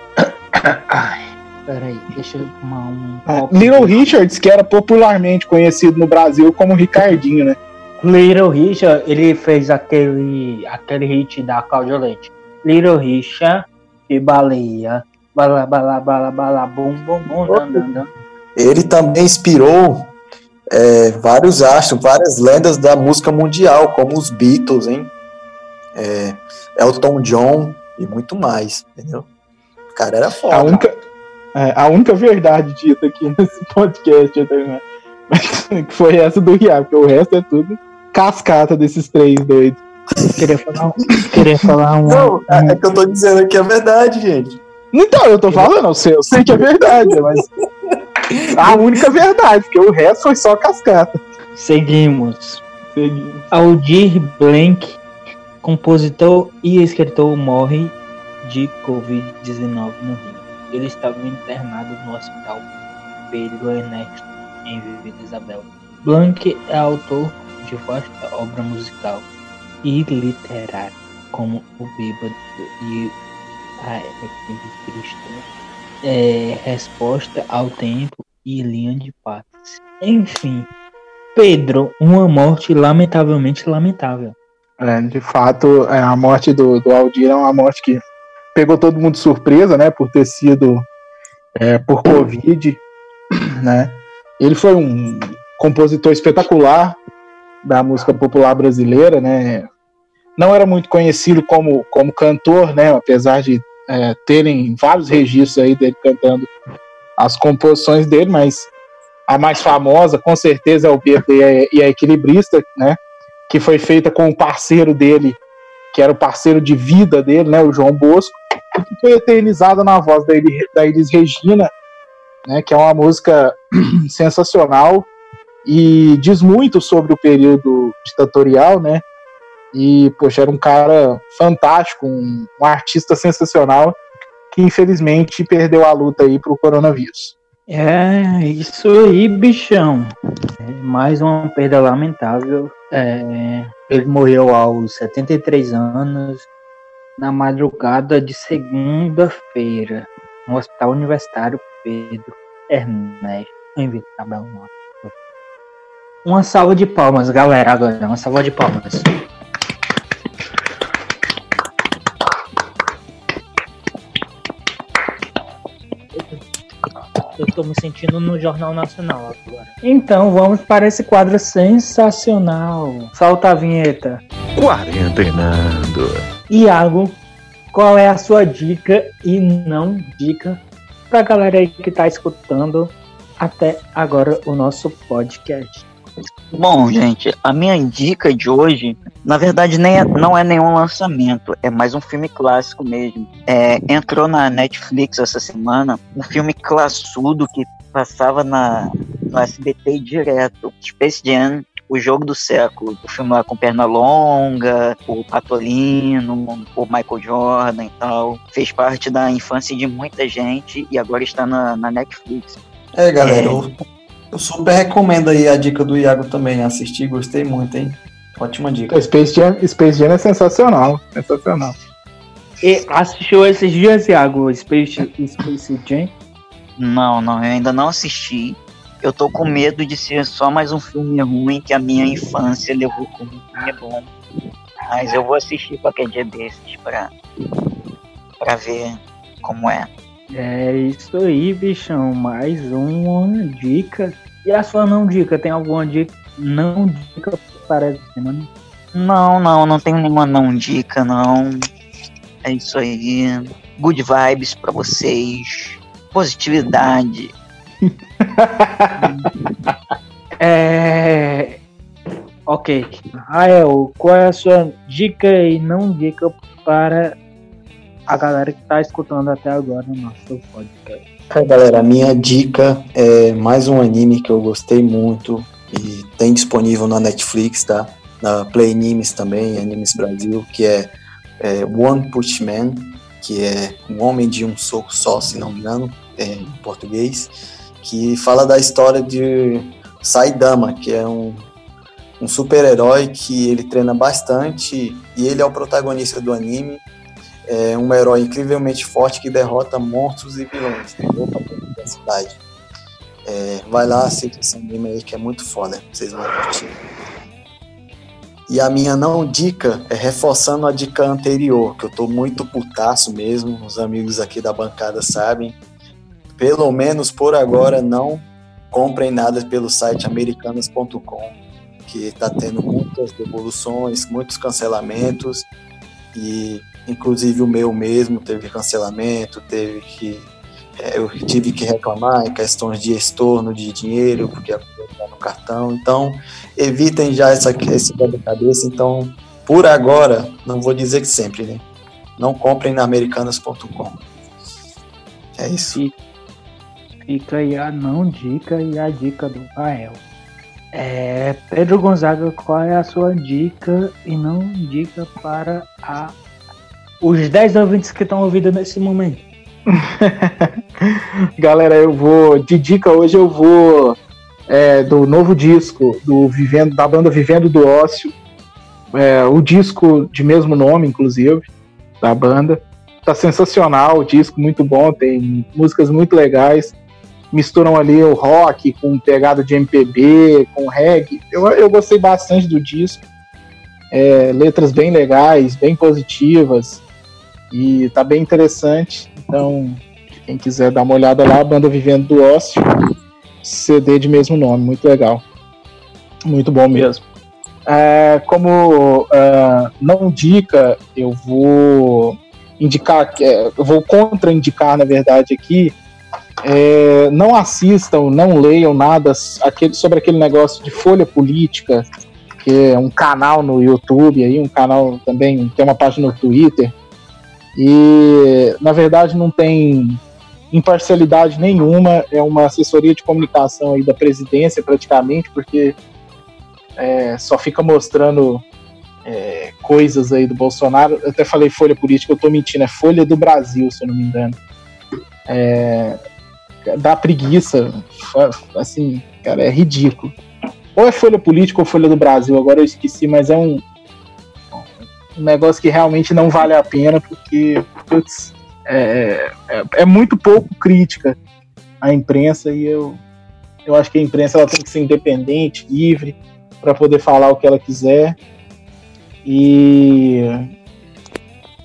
Peraí, deixa eu tomar um Ah. Little Richards, que era popularmente conhecido no Brasil como Ricardinho, né? Little Richard, ele fez aquele, aquele hit da Cláudia Leite. Little Richard e baleia. Bala, bala, bala, bala, bum, bum, bum, dan, dan, dan. Ele também inspirou é, vários astros, várias lendas da música mundial, como os Beatles, hein? É, Elton John e muito mais, entendeu? O cara era foda. A única, é, a única verdade dita aqui nesse podcast né? que foi essa do Iago, porque o resto é tudo cascata desses três doidos. Queria falar, queria falar um. Não, é, é que eu tô dizendo aqui a verdade, gente. Então, eu tô falando, eu sei, eu sei que é verdade, mas. A única verdade, porque o resto foi só cascata. Seguimos. Seguimos. Aldir Blank, compositor e escritor, morre de Covid-19 no Rio. Ele estava internado no hospital Pedro Ernesto, em Vila Isabel. Blank é autor de vasta obra musical e literária, como O Bêbado e a Equilibrista, é, Resposta ao Tempo e Linha de Passes. Enfim, Pedro, uma morte lamentavelmente lamentável. É, de fato, é, a morte do, do Aldir é uma morte que pegou todo mundo de surpresa, né, por ter sido é, por Covid, né. Ele foi um compositor espetacular da música popular brasileira, né. Não era muito conhecido como, como cantor, né, apesar de é, terem vários registros aí dele cantando as composições dele, mas a mais famosa, com certeza, é o Bêbado e a, Equilibrista, né, que foi feita com o parceiro dele, que era o parceiro de vida dele, né, o João Bosco, e que foi eternizada na voz da, da Elis Regina, né, que é uma música sensacional e diz muito sobre o período ditatorial, né, e, poxa, era um cara fantástico, um, um artista sensacional, que infelizmente perdeu a luta aí pro coronavírus. É, isso aí, bichão. É, mais uma perda lamentável. É, ele morreu aos 73 anos, na madrugada de segunda-feira, no Hospital Universitário Pedro Ernesto, em Isabel. Uma salva de palmas, galera, agora. Uma salva de palmas. Eu tô me sentindo no Jornal Nacional agora. Então, vamos para esse quadro sensacional. Solta a vinheta. Quarentenando. Iago, qual é a sua dica e não dica pra galera aí que tá escutando até agora o nosso podcast? Bom, gente, a minha dica de hoje, na verdade, nem é- não é nenhum lançamento, é mais um filme clássico mesmo. É, entrou na Netflix essa semana um filme classudo que passava na, no SBT direto, Space Jam. O jogo do século, o filme lá com perna longa, o Patolino, o Michael Jordan e tal. Fez parte da infância de muita gente e agora está na, na Netflix. É, galera, É. eu, super recomendo aí a dica do Iago também. Assisti, gostei muito, hein? Ótima dica. Space Jam, Space Jam é sensacional, sensacional. E assistiu esses dias, Iago, Space, Space Jam? Não, não, eu ainda não assisti. Eu tô com medo de ser só mais um filme ruim que a minha infância levou como um filme bom. Mas eu vou assistir qualquer dia desses pra, pra ver como é. É isso aí, bichão. Mais uma dica. E a sua não dica? Tem alguma dica? Não dica para essa semana? Não, não, não tenho nenhuma não dica, não. É isso aí. Good vibes pra vocês. Positividade. É. Ok. Rael, qual é a sua dica e não dica para a galera que tá escutando até agora no nosso podcast? É, galera, a minha dica é mais um anime que eu gostei muito e tem disponível na Netflix, tá? Na Play Animes também, Animes Brasil, que é, é One Punch Man, que é um homem de um soco só, se não me engano, é, em português, que fala da história de Saidama, que é um, um super-herói que ele treina bastante e ele é o protagonista do anime é um herói incrivelmente forte que derrota monstros e vilões, entendeu? Dentro da cidade. É, vai lá, assista esse anime aí que é muito foda, vocês vão curtir. E a minha não dica é reforçando a dica anterior, que eu tô muito putaço mesmo, os amigos aqui da bancada sabem. Pelo menos por agora, não comprem nada pelo site americanas.com, que está tendo muitas devoluções, muitos cancelamentos, e inclusive o meu mesmo teve cancelamento, teve que é, eu tive que reclamar em questões de estorno de dinheiro, porque a no cartão. Então, evitem já essa, esse de cabeça. Então, por agora, não vou dizer que sempre, né? Não comprem na americanas.com. É isso. Fica aí a não dica e a dica do Rael. É, Pedro Gonzaga, qual é a sua dica e não dica para a, os 10 ouvintes que estão ouvindo nesse momento? Galera, eu vou. De dica hoje eu vou é, do novo disco do Vivendo, da banda Vivendo do Ócio. É, o disco de mesmo nome, inclusive, da banda. Tá sensacional, o disco muito bom, tem músicas muito legais. Misturam ali o rock com pegada de MPB, com reggae. Eu, eu gostei bastante do disco. É, letras bem legais, bem positivas. E tá bem interessante. Então, quem quiser dar uma olhada lá, a banda Vivendo do Ócio. CD de mesmo nome, muito legal. Muito bom mesmo. É, como é, não indica, eu vou indicar, é, eu vou contraindicar, na verdade, aqui. É, não assistam, não leiam nada aquele, sobre aquele negócio de folha política, que é um canal no YouTube, aí, um canal também, tem uma página no Twitter. E na verdade não tem imparcialidade nenhuma, é uma assessoria de comunicação aí da presidência praticamente, porque é, só fica mostrando é, coisas aí do Bolsonaro. Eu até falei Folha Política, eu tô mentindo, é Folha do Brasil, se eu não me engano. É, dá preguiça, assim, cara, é ridículo. Ou é Folha Política ou Folha do Brasil, agora eu esqueci, mas é um, um negócio que realmente não vale a pena, porque, putz, é, é, é, muito pouco crítica à imprensa e eu, eu acho que a imprensa ela tem que ser independente, livre, para poder falar o que ela quiser. E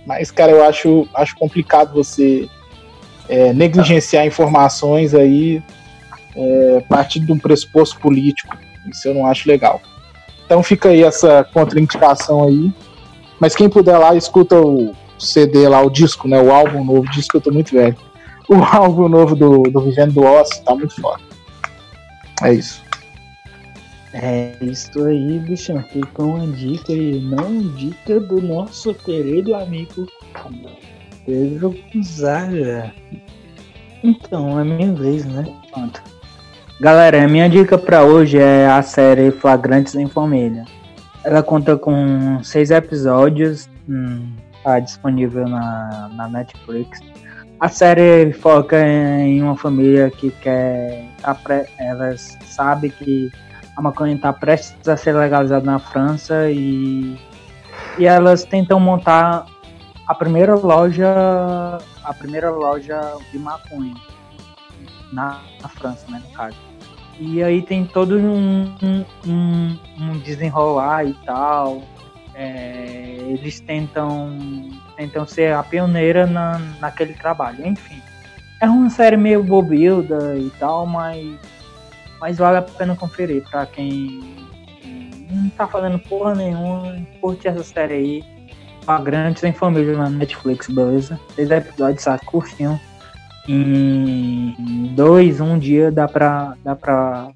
mas, cara, eu acho, acho complicado você é, negligenciar informações aí é, a partir de um pressuposto político. Isso eu não acho legal. Então fica aí essa contraindicação aí. Mas quem puder lá, escuta o, CD lá, o disco, né? O álbum novo, o disco eu tô muito velho. O álbum novo do, do Vivendo do Osso tá muito foda. É isso. É isso aí, bichão. Fica uma dica aí, não dica do nosso querido amigo Pedro Gonzaga. Então, é minha vez, né? Pronto. Galera, a minha dica para hoje é a série Flagrantes em Família. Ela conta com seis episódios, hum, Tá disponível na, na Netflix. A série foca em uma família que quer. Elas sabe que a maconha está prestes a ser legalizada na França e, e elas tentam montar a primeira loja a primeira loja de maconha na, na França, né, no caso. E aí tem todo um, um, um desenrolar e tal. É, eles tentam, tentam ser a pioneira na, naquele trabalho. Enfim, é uma série meio bobilda e tal, mas, mas vale a pena conferir para quem não tá fazendo porra nenhuma. Curte essa série aí. Flagrantes em Família na Netflix, beleza? Seis episódios, sabe? Curtinho. Em dois, um dia dá pra, dá pra,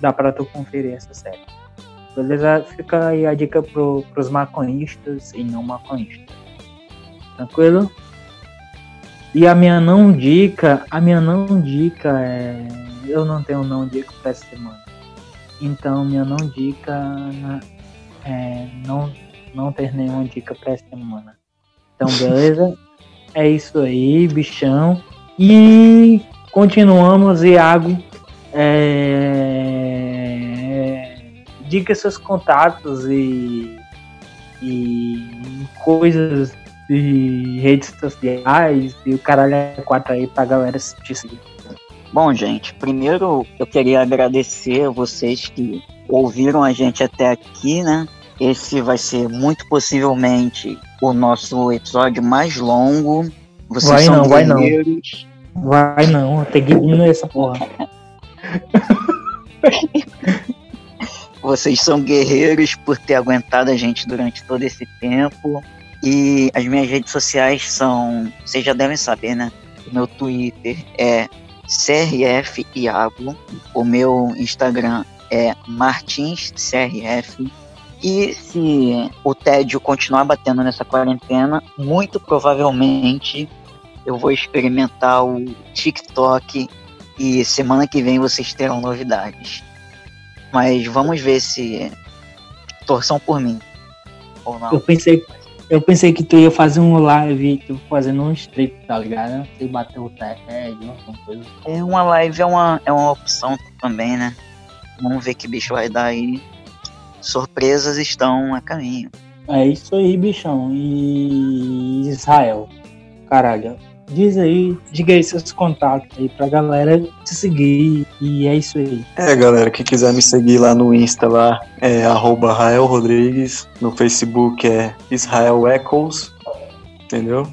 dá pra tu conferir essa série. Beleza? Fica aí a dica pro, pros maconhistas e não maconhistas. Tranquilo? E a minha não dica, a minha não dica é. Eu não tenho não dica pra essa semana. Então minha não dica é não, não ter nenhuma dica pra essa semana. Então, beleza? é isso aí, bichão. E continuamos, Iago. É diga seus contatos e, e coisas de redes sociais e o caralho é quatro aí pra galera te seguir. Bom, gente, primeiro eu queria agradecer a vocês que ouviram a gente até aqui, né? Esse vai ser muito possivelmente o nosso episódio mais longo. Vocês vai não, vai não. Vai não, tem que diminuir essa porra. Vocês são guerreiros por ter aguentado a gente durante todo esse tempo. E as minhas redes sociais são. Vocês já devem saber, né? O meu Twitter é CRF Iago. O meu Instagram é MartinsCRF. E se o tédio continuar batendo nessa quarentena, muito provavelmente eu vou experimentar o TikTok e semana que vem vocês terão novidades. Mas vamos ver se torçam por mim ou não. Eu pensei, eu pensei que tu ia fazer um live, tu fazendo um strip, tá ligado? Você bater o tédio, alguma coisa. É uma live é uma, é uma opção também, né? Vamos ver que bicho vai dar aí. Surpresas estão a caminho. É isso aí, bichão. E Israel. Caralho. Diz aí, diga aí seus contatos aí pra galera te seguir. E é isso aí. É, galera, quem quiser me seguir lá no Insta lá é arroba Rael Rodrigues. No Facebook é Israel Echoes. Entendeu?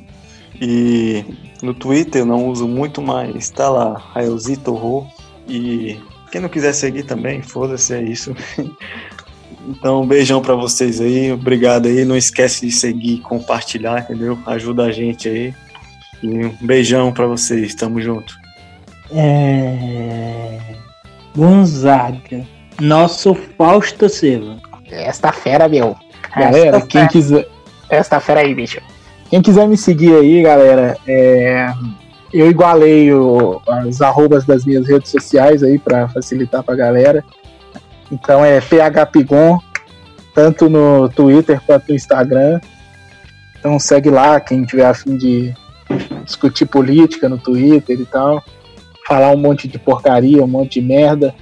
E no Twitter eu não uso muito mais. Tá lá, Raelzito Ro. E quem não quiser seguir também, foda-se, é isso. Então, um beijão para vocês aí, obrigado aí. Não esquece de seguir, compartilhar, entendeu? Ajuda a gente aí. E um beijão para vocês, tamo junto. É... Gonzaga. Nosso Fausto Silva. Esta fera, meu. Galera, Esta quem fera. quiser. Esta fera aí, bicho. Quem quiser me seguir aí, galera, é, eu igualei o- as arrobas das minhas redes sociais aí para facilitar pra galera. Então é phpigon, tanto no Twitter quanto no Instagram. Então segue lá, quem tiver afim de discutir política no Twitter e tal. Falar um monte de porcaria, um monte de merda.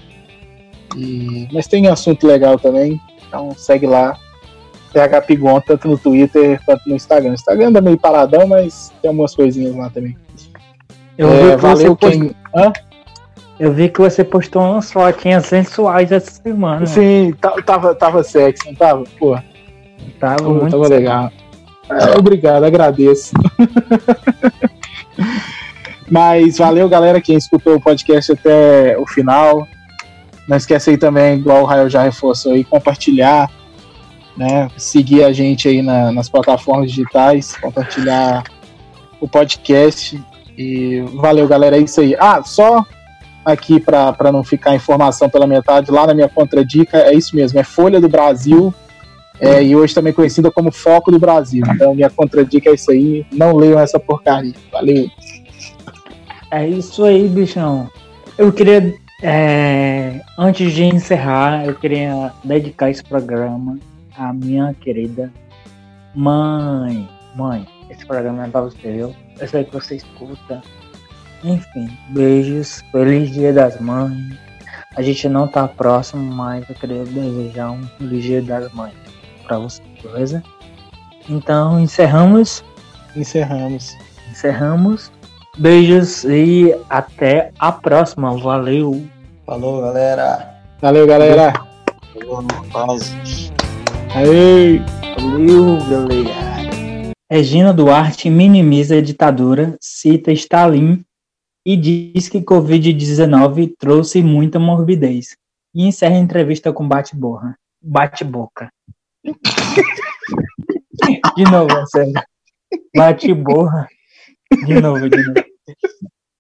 E- Mas tem assunto legal também. Então segue lá. PH Pigon, tanto no Twitter quanto no Instagram. O Instagram anda meio paradão, mas tem algumas coisinhas lá também. Eu, É, vi que valeu você postou, quem. Hã? eu vi que você postou umas fotinhas sensuais essa semana. Sim, tava, tava sexy, não tava? Pô, Tava tava, muito tava legal. É, obrigado, agradeço. Mas valeu, galera, quem escutou o podcast até o final. Não esquece aí também, igual o Rael já reforçou aí, compartilhar, né? Seguir a gente aí na- nas plataformas digitais, compartilhar o podcast. E valeu, galera, é isso aí. Ah, só aqui para não ficar informação pela metade, lá na minha contradica, é isso mesmo, é Folha do Brasil. É, e hoje também conhecida como Foco do Brasil. Então, minha contradica é isso aí. Não leiam essa porcaria. Valeu. É isso aí, bichão. Eu queria, é, antes de encerrar, eu queria dedicar esse programa à minha querida mãe. Mãe, esse programa é pra você, viu? Eu sei que você escuta. Enfim, beijos. Feliz Dia das Mães. A gente não tá próximo, mas eu queria desejar um Feliz Dia das Mães pra você, beleza? Então, encerramos. Encerramos. Encerramos. Beijos e até a próxima. Valeu. Falou, galera. Valeu, galera. Quase. Aê. Valeu, galera. Regina Duarte minimiza a ditadura, cita Stalin e diz que Covid-19 trouxe muita morbidez. E encerra a entrevista com bate-borra. Bate-boca. De novo, sério. Bate-borra. De novo, de novo.